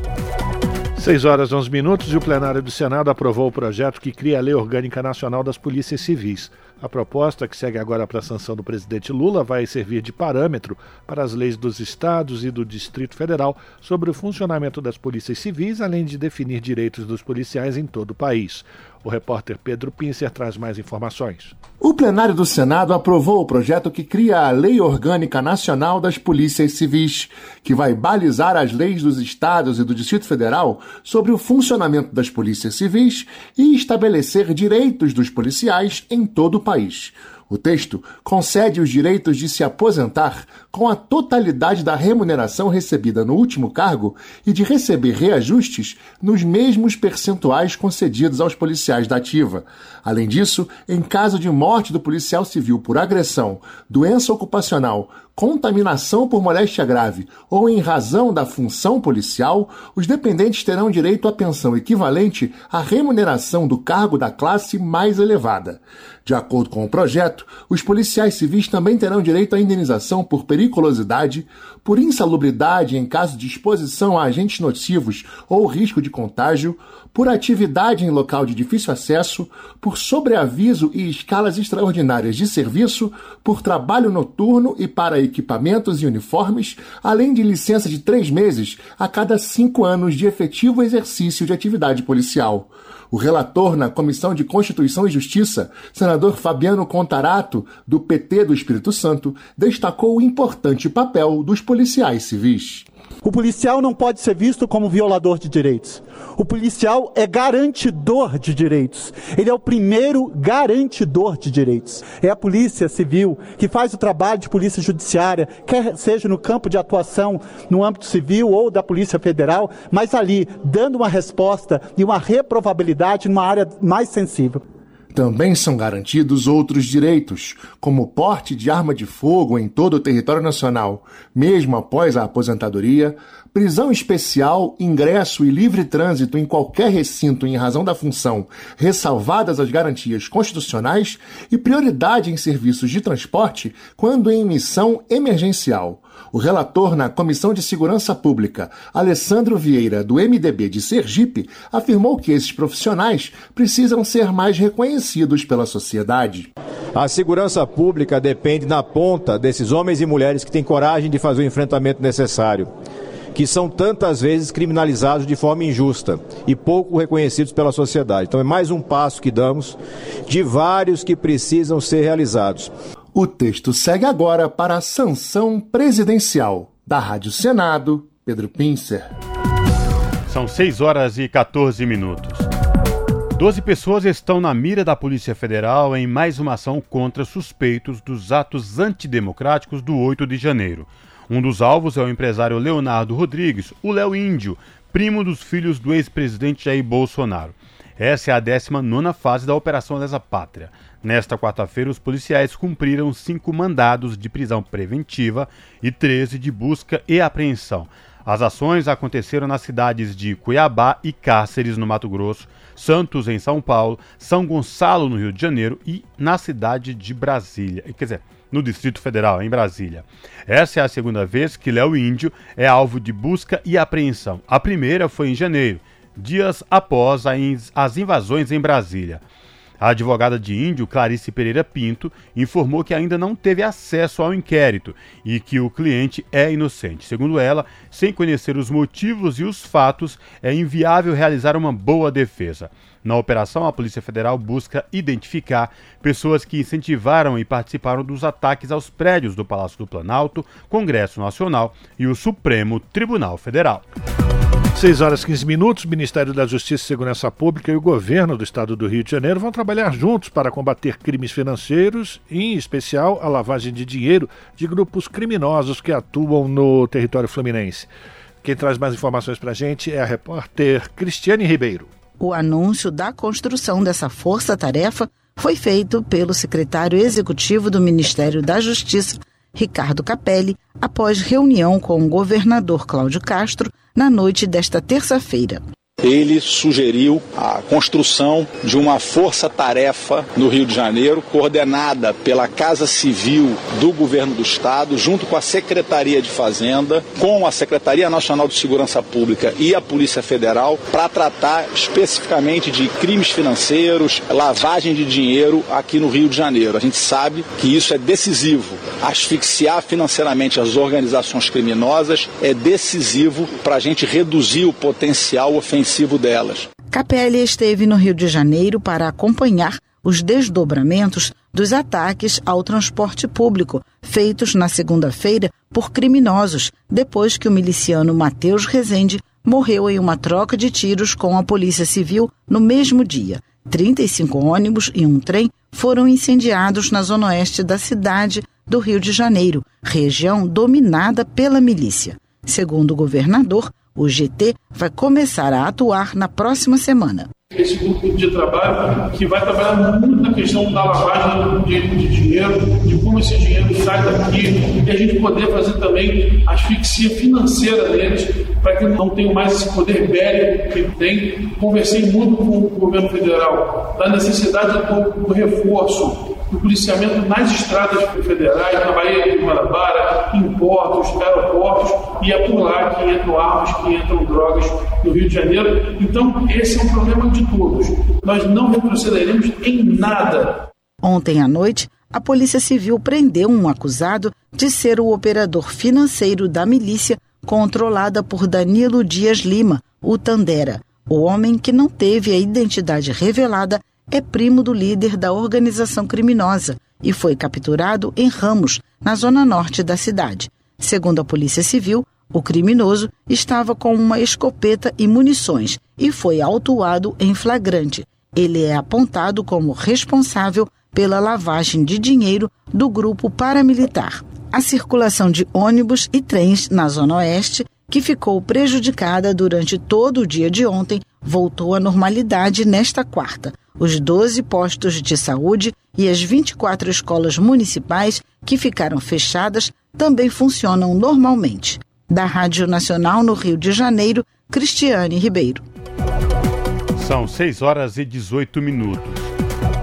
6 horas 11 minutos e o plenário do Senado aprovou o projeto que cria a Lei Orgânica Nacional das Polícias Civis. A proposta, que segue agora para a sanção do presidente Lula, vai servir de parâmetro para as leis dos estados e do Distrito Federal sobre o funcionamento das polícias civis, além de definir direitos dos policiais em todo o país. O repórter Pedro Pincer traz mais informações. O plenário do Senado aprovou o projeto que cria a Lei Orgânica Nacional das Polícias Civis, que vai balizar as leis dos estados e do Distrito Federal sobre o funcionamento das polícias civis e estabelecer direitos dos policiais em todo o país. O texto concede os direitos de se aposentar com a totalidade da remuneração recebida no último cargo e de receber reajustes nos mesmos percentuais concedidos aos policiais da ativa. Além disso, em caso de morte do policial civil por agressão, doença ocupacional, contaminação por moléstia grave ou em razão da função policial, os dependentes terão direito à pensão equivalente à remuneração do cargo da classe mais elevada. De acordo com o projeto, os policiais civis também terão direito à indenização por periculosidade, por insalubridade em caso de exposição a agentes nocivos ou risco de contágio, por atividade em local de difícil acesso, por sobreaviso e escalas extraordinárias de serviço, por trabalho noturno e para equipamentos e uniformes, além de licença de três meses a cada cinco anos de efetivo exercício de atividade policial. O relator na Comissão de Constituição e Justiça, senador Fabiano Contarato, do PT do Espírito Santo, destacou o importante papel dos policiais civis. O policial não pode ser visto como violador de direitos. O policial é garantidor de direitos. Ele é o primeiro garantidor de direitos. É a polícia civil que faz o trabalho de polícia judiciária, quer seja no campo de atuação no âmbito civil ou da Polícia Federal, mas ali dando uma resposta e uma reprovabilidade numa área mais sensível. Também são garantidos outros direitos, como porte de arma de fogo em todo o território nacional, mesmo após a aposentadoria, prisão especial, ingresso e livre trânsito em qualquer recinto em razão da função, ressalvadas as garantias constitucionais, e prioridade em serviços de transporte quando em missão emergencial. O relator na Comissão de Segurança Pública, Alessandro Vieira, do MDB de Sergipe, afirmou que esses profissionais precisam ser mais reconhecidos pela sociedade. A segurança pública depende na ponta desses homens e mulheres que têm coragem de fazer o enfrentamento necessário que são tantas vezes criminalizados de forma injusta e pouco reconhecidos pela sociedade. Então é mais um passo que damos de vários que precisam ser realizados. O texto segue agora para a sanção presidencial. Da Rádio Senado, Pedro Pincer. São 6 horas e 14 minutos. Doze pessoas estão na mira da Polícia Federal em mais uma ação contra suspeitos dos atos antidemocráticos do 8 de janeiro. Um dos alvos é o empresário Leonardo Rodrigues, o Léo Índio, primo dos filhos do ex-presidente Jair Bolsonaro. Essa é a 19 fase da Operação Lesa Pátria. Nesta quarta-feira, os policiais cumpriram cinco mandados de prisão preventiva e 13 de busca e apreensão. As ações aconteceram nas cidades de Cuiabá e Cáceres, no Mato Grosso, Santos, em São Paulo, São Gonçalo, no Rio de Janeiro e na cidade de Brasília. Quer dizer, no Distrito Federal, em Brasília. Essa é a segunda vez que Léo Índio é alvo de busca e apreensão. A primeira foi em janeiro, dias após as invasões em Brasília. A advogada de Índio, Clarice Pereira Pinto, informou que ainda não teve acesso ao inquérito e que o cliente é inocente. Segundo ela, sem conhecer os motivos e os fatos, é inviável realizar uma boa defesa. Na operação, a Polícia Federal busca identificar pessoas que incentivaram e participaram dos ataques aos prédios do Palácio do Planalto, Congresso Nacional e o Supremo Tribunal Federal. 6 horas e 15 minutos, o Ministério da Justiça e Segurança Pública e o governo do estado do Rio de Janeiro vão trabalhar juntos para combater crimes financeiros, em especial a lavagem de dinheiro de grupos criminosos que atuam no território fluminense. Quem traz mais informações para a gente é a repórter Cristiane Ribeiro. O anúncio da construção dessa força-tarefa foi feito pelo secretário executivo do Ministério da Justiça, Ricardo Capelli, após reunião com o governador Cláudio Castro na noite desta terça-feira ele sugeriu a construção de uma força-tarefa no Rio de Janeiro, coordenada pela Casa Civil do Governo do Estado, junto com a Secretaria de Fazenda, com a Secretaria Nacional de Segurança Pública e a Polícia Federal, para tratar especificamente de crimes financeiros, lavagem de dinheiro aqui no Rio de Janeiro. A gente sabe que isso é decisivo. Asfixiar financeiramente as organizações criminosas é decisivo para a gente reduzir o potencial ofensivo delas. Capelli esteve no Rio de Janeiro para acompanhar os desdobramentos dos ataques ao transporte público feitos na segunda-feira por criminosos, depois que o miliciano Matheus Rezende morreu em uma troca de tiros com a Polícia Civil no mesmo dia. 35 ônibus e um trem foram incendiados na zona oeste da cidade do Rio de Janeiro, região dominada pela milícia. Segundo o governador, o GT vai começar a atuar na próxima semana. Esse grupo de trabalho que vai trabalhar muito na questão da lavagem de, dinheiro, de como esse dinheiro sai daqui, e a gente poder fazer também asfixia financeira deles, para que não tenham mais esse poder bélico que tem. Conversei muito com o governo federal da necessidade do, do reforço do policiamento nas estradas federais, na Bahia de Guanabara, em portos, aeroportos, e é por lá que entram armas, que entram drogas no Rio de Janeiro. Então, esse é um problema de todos. Nós não retrocederemos em nada. Ontem à noite, a Polícia Civil prendeu um acusado de ser o operador financeiro da milícia controlada por Danilo Dias Lima, o Tandera. O homem que não teve a identidade revelada é primo do líder da organização criminosa e foi capturado em Ramos, na zona norte da cidade. Segundo a Polícia Civil, o criminoso estava com uma escopeta e munições e foi autuado em flagrante. Ele é apontado como responsável pela lavagem de dinheiro do grupo paramilitar. A circulação de ônibus e trens na Zona Oeste, que ficou prejudicada durante todo o dia de ontem, voltou à normalidade nesta quarta. Os 12 postos de saúde e as 24 escolas municipais que ficaram fechadas também funcionam normalmente. Da Rádio Nacional no Rio de Janeiro, Cristiane Ribeiro. São 6 horas e 18 minutos.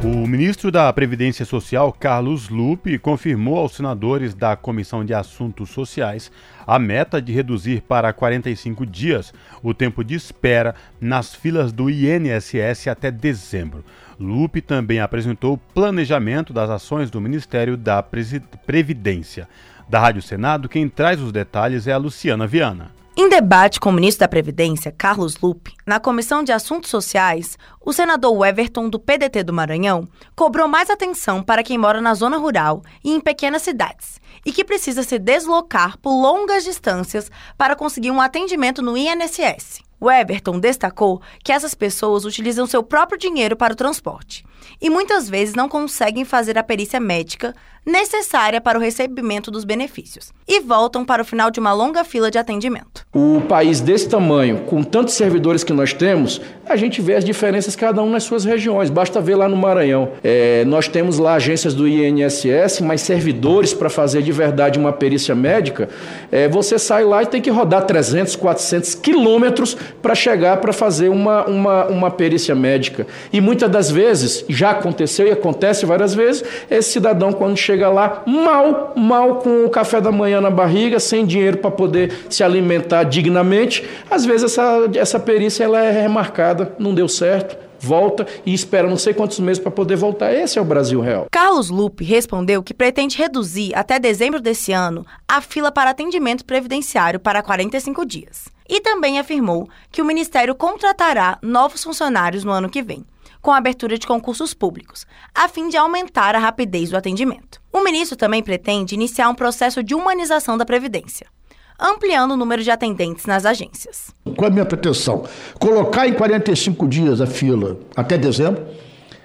O ministro da Previdência Social, Carlos Lupe, confirmou aos senadores da Comissão de Assuntos Sociais a meta de reduzir para 45 dias o tempo de espera nas filas do INSS até dezembro. Lupe também apresentou o planejamento das ações do Ministério da Previdência. Da Rádio Senado, quem traz os detalhes é a Luciana Viana. Em debate com o ministro da Previdência, Carlos Lupe, na Comissão de Assuntos Sociais, o senador Everton, do PDT do Maranhão, cobrou mais atenção para quem mora na zona rural e em pequenas cidades e que precisa se deslocar por longas distâncias para conseguir um atendimento no INSS. O Everton destacou que essas pessoas utilizam seu próprio dinheiro para o transporte e muitas vezes não conseguem fazer a perícia médica necessária para o recebimento dos benefícios e voltam para o final de uma longa fila de atendimento. O país desse tamanho, com tantos servidores que nós temos, a gente vê as diferenças cada um nas suas regiões. Basta ver lá no Maranhão. É, nós temos lá agências do INSS, mas servidores para fazer de verdade uma perícia médica, é, você sai lá e tem que rodar 300, 400 quilômetros para chegar para fazer uma, uma, uma perícia médica. E muitas das vezes, já aconteceu e acontece várias vezes, esse cidadão, quando chega lá mal, mal com o café da manhã na barriga, sem dinheiro para poder se alimentar dignamente. Às vezes essa, essa perícia ela é remarcada, não deu certo, volta e espera não sei quantos meses para poder voltar. Esse é o Brasil real. Carlos Lupe respondeu que pretende reduzir até dezembro desse ano a fila para atendimento previdenciário para 45 dias. E também afirmou que o Ministério contratará novos funcionários no ano que vem com a abertura de concursos públicos, a fim de aumentar a rapidez do atendimento. O ministro também pretende iniciar um processo de humanização da Previdência, ampliando o número de atendentes nas agências. Qual é a minha pretensão? Colocar em 45 dias a fila até dezembro.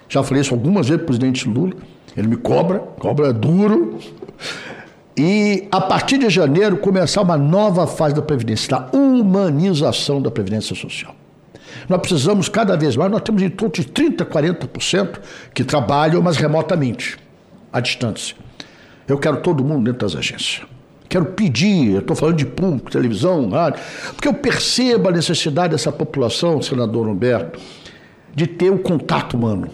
Já falei isso algumas vezes para o presidente Lula. Ele me cobra, cobra duro. E a partir de janeiro começar uma nova fase da Previdência, da humanização da Previdência Social. Nós precisamos cada vez mais, nós temos em torno de 30%, 40% que trabalham, mas remotamente, à distância. Eu quero todo mundo dentro das agências. Quero pedir, estou falando de público, televisão, rádio, porque eu percebo a necessidade dessa população, senador Humberto, de ter o um contato humano,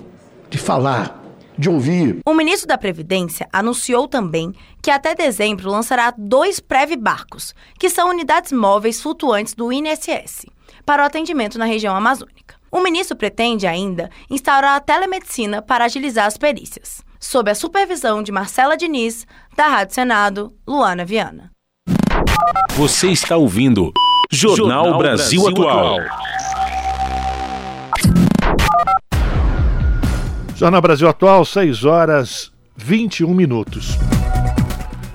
de falar, de ouvir. O ministro da Previdência anunciou também que até dezembro lançará dois Prev Barcos, que são unidades móveis flutuantes do INSS para o atendimento na região amazônica. O ministro pretende ainda instaurar a telemedicina para agilizar as perícias, sob a supervisão de Marcela Diniz, da Rádio Senado, Luana Viana. Você está ouvindo Jornal, Jornal Brasil, Brasil, Atual. Jornal Brasil Atual, 6 horas 21 minutos.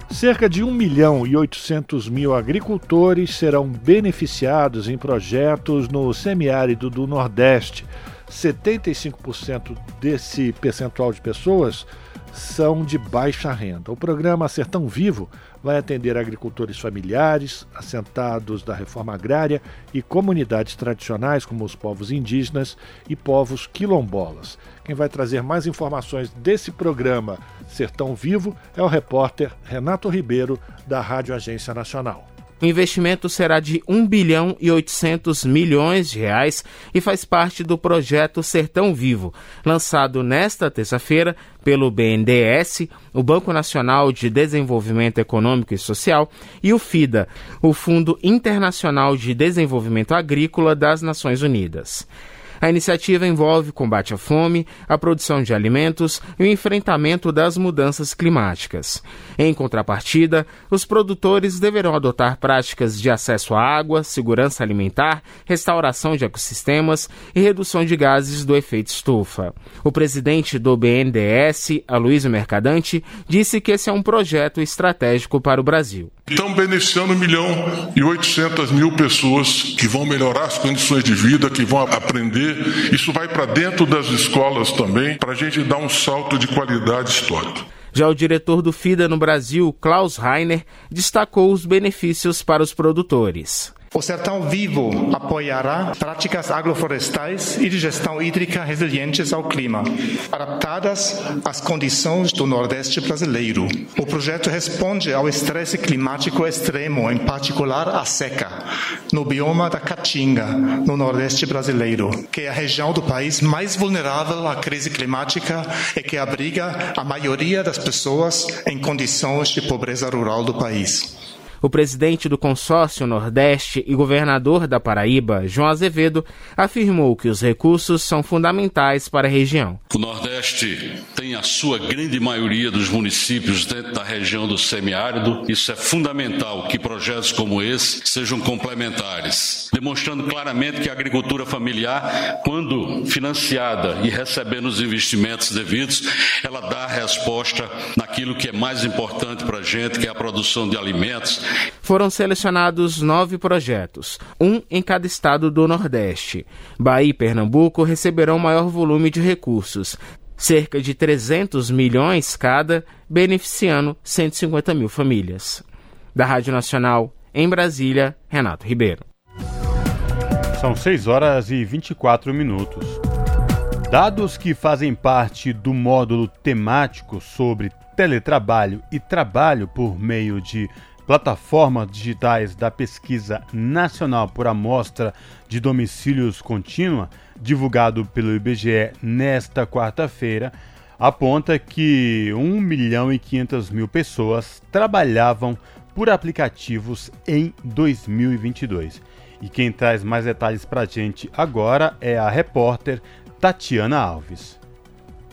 Cerca de 1 milhão e 800 mil agricultores serão beneficiados em projetos no semiárido do Nordeste. 75% desse percentual de pessoas são de baixa renda. O programa Sertão Vivo vai atender agricultores familiares, assentados da reforma agrária e comunidades tradicionais, como os povos indígenas e povos quilombolas. Quem vai trazer mais informações desse programa Sertão Vivo é o repórter Renato Ribeiro, da Rádio Agência Nacional. O investimento será de 1 bilhão e 800 milhões de reais e faz parte do projeto Sertão Vivo, lançado nesta terça-feira pelo BNDES, o Banco Nacional de Desenvolvimento Econômico e Social, e o FIDA, o Fundo Internacional de Desenvolvimento Agrícola das Nações Unidas. A iniciativa envolve combate à fome, a produção de alimentos e o enfrentamento das mudanças climáticas. Em contrapartida, os produtores deverão adotar práticas de acesso à água, segurança alimentar, restauração de ecossistemas e redução de gases do efeito estufa. O presidente do BNDES, Aloysio Mercadante, disse que esse é um projeto estratégico para o Brasil. Estão beneficiando 1 milhão e 800 mil pessoas que vão melhorar as condições de vida, que vão aprender. Isso vai para dentro das escolas também, para a gente dar um salto de qualidade histórica. Já o diretor do FIDA no Brasil, Klaus Reiner, destacou os benefícios para os produtores. O Sertão Vivo apoiará práticas agroflorestais e de gestão hídrica resilientes ao clima, adaptadas às condições do Nordeste brasileiro. O projeto responde ao estresse climático extremo, em particular a seca, no bioma da Caatinga, no Nordeste brasileiro, que é a região do país mais vulnerável à crise climática e que abriga a maioria das pessoas em condições de pobreza rural do país. O presidente do consórcio Nordeste e governador da Paraíba, João Azevedo, afirmou que os recursos são fundamentais para a região. O Nordeste tem a sua grande maioria dos municípios dentro da região do semiárido. Isso é fundamental que projetos como esse sejam complementares, demonstrando claramente que a agricultura familiar, quando financiada e recebendo os investimentos devidos, ela dá resposta naquilo que é mais importante para a gente, que é a produção de alimentos foram selecionados nove projetos, um em cada estado do Nordeste. Bahia e Pernambuco receberão maior volume de recursos, cerca de 300 milhões cada, beneficiando 150 mil famílias. Da Rádio Nacional, em Brasília, Renato Ribeiro. São 6 horas e 24 minutos. Dados que fazem parte do módulo temático sobre teletrabalho e trabalho por meio de plataformas digitais da Pesquisa Nacional por Amostra de Domicílios Contínua, divulgado pelo IBGE nesta quarta-feira, aponta que 1 milhão e 500 mil pessoas trabalhavam por aplicativos em 2022. E quem traz mais detalhes para a gente agora é a repórter Tatiana Alves.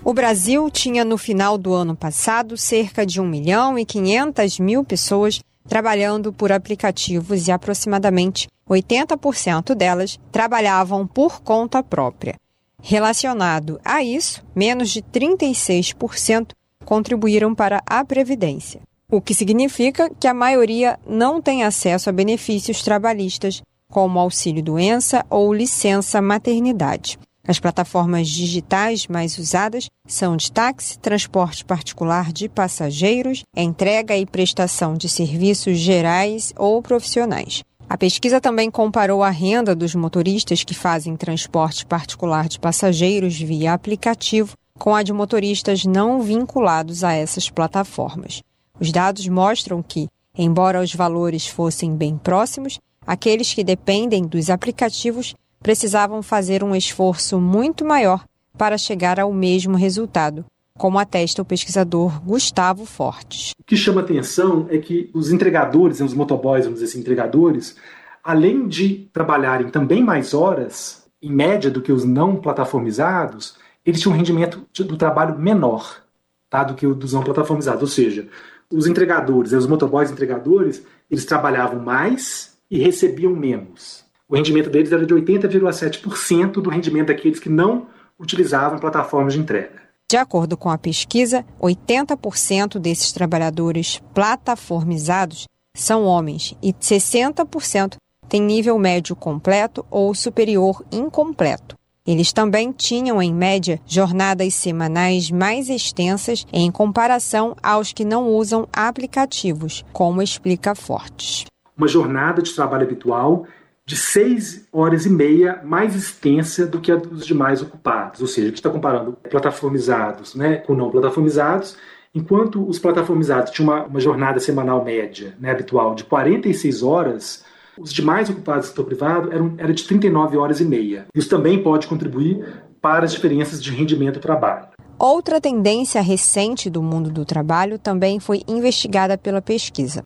O Brasil tinha no final do ano passado cerca de 1 milhão e 500 mil pessoas trabalhando por aplicativos e aproximadamente 80% delas trabalhavam por conta própria. Relacionado a isso, menos de 36% contribuíram para a Previdência, o que significa que a maioria não tem acesso a benefícios trabalhistas, como auxílio-doença ou licença-maternidade. As plataformas digitais mais usadas são de táxi, transporte particular de passageiros, entrega e prestação de serviços gerais ou profissionais. A pesquisa também comparou a renda dos motoristas que fazem transporte particular de passageiros via aplicativo com a de motoristas não vinculados a essas plataformas. Os dados mostram que, embora os valores fossem bem próximos, aqueles que dependem dos aplicativos precisavam fazer um esforço muito maior para chegar ao mesmo resultado, como atesta o pesquisador Gustavo Fortes. O que chama atenção é que os entregadores, os motoboys, vamos dizer assim, entregadores, além de trabalharem também mais horas, em média, do que os não plataformizados, eles tinham um rendimento do trabalho menor tá, do que o dos não plataformizados. Ou seja, os entregadores, os motoboys entregadores, eles trabalhavam mais e recebiam menos o rendimento deles era de 80,7% do rendimento daqueles que não utilizavam plataformas de entrega. De acordo com a pesquisa, 80% desses trabalhadores plataformizados são homens e 60% têm nível médio completo ou superior incompleto. Eles também tinham, em média, jornadas semanais mais extensas em comparação aos que não usam aplicativos, como explica Fortes. Uma jornada de trabalho habitual de seis horas e meia mais extensa do que a dos demais ocupados. Ou seja, a gente está comparando plataformizados né, com não plataformizados, enquanto os plataformizados tinham uma, uma jornada semanal média né, habitual de 46 horas, os demais ocupados do setor privado eram, era de 39 horas e meia. Isso também pode contribuir para as diferenças de rendimento do trabalho. Outra tendência recente do mundo do trabalho também foi investigada pela pesquisa.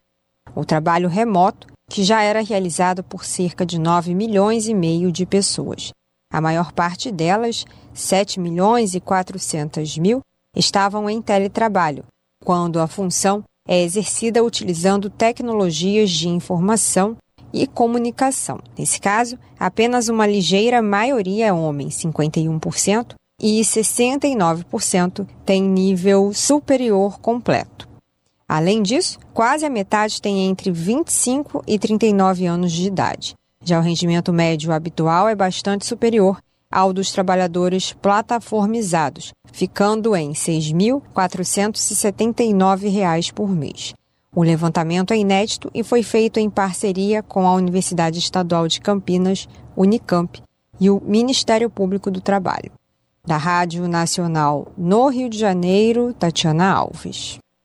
O trabalho remoto que já era realizado por cerca de 9 milhões e meio de pessoas. A maior parte delas, 7 milhões e 400 mil, estavam em teletrabalho, quando a função é exercida utilizando tecnologias de informação e comunicação. Nesse caso, apenas uma ligeira maioria é homem, 51%, e 69% tem nível superior completo. Além disso, quase a metade tem entre 25 e 39 anos de idade. Já o rendimento médio habitual é bastante superior ao dos trabalhadores plataformizados, ficando em R$ 6.479 por mês. O levantamento é inédito e foi feito em parceria com a Universidade Estadual de Campinas, Unicamp, e o Ministério Público do Trabalho. Da Rádio Nacional no Rio de Janeiro, Tatiana Alves.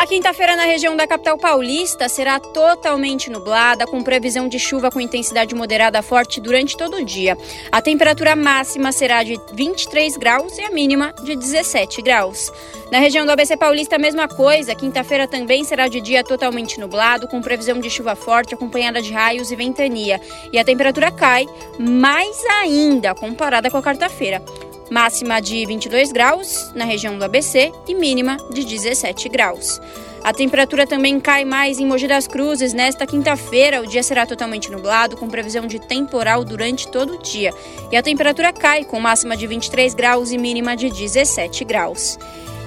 A quinta-feira na região da capital paulista será totalmente nublada, com previsão de chuva com intensidade moderada forte durante todo o dia. A temperatura máxima será de 23 graus e a mínima de 17 graus. Na região do ABC Paulista, a mesma coisa. Quinta-feira também será de dia totalmente nublado, com previsão de chuva forte, acompanhada de raios e ventania. E a temperatura cai mais ainda comparada com a quarta-feira. Máxima de 22 graus na região do ABC e mínima de 17 graus. A temperatura também cai mais em Mogi das Cruzes. Nesta quinta-feira, o dia será totalmente nublado, com previsão de temporal durante todo o dia. E a temperatura cai, com máxima de 23 graus e mínima de 17 graus.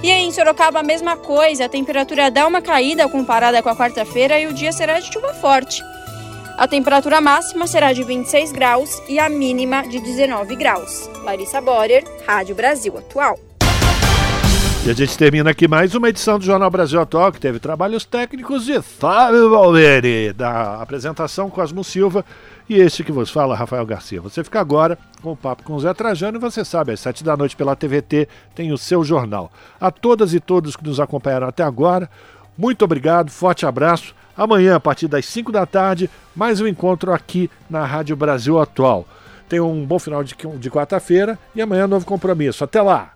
E aí, em Sorocaba, a mesma coisa, a temperatura dá uma caída comparada com a quarta-feira e o dia será de chuva forte. A temperatura máxima será de 26 graus e a mínima de 19 graus. Larissa Borer, Rádio Brasil Atual. E a gente termina aqui mais uma edição do Jornal Brasil Atual, que teve trabalhos técnicos de Fábio Valverde, da apresentação Cosmo Silva e este que vos fala, Rafael Garcia. Você fica agora com o papo com o Zé Trajano e você sabe, às sete da noite pela TVT tem o seu jornal. A todas e todos que nos acompanharam até agora, muito obrigado, forte abraço. Amanhã, a partir das 5 da tarde, mais um encontro aqui na Rádio Brasil Atual. Tenha um bom final de, de quarta-feira e amanhã novo compromisso. Até lá!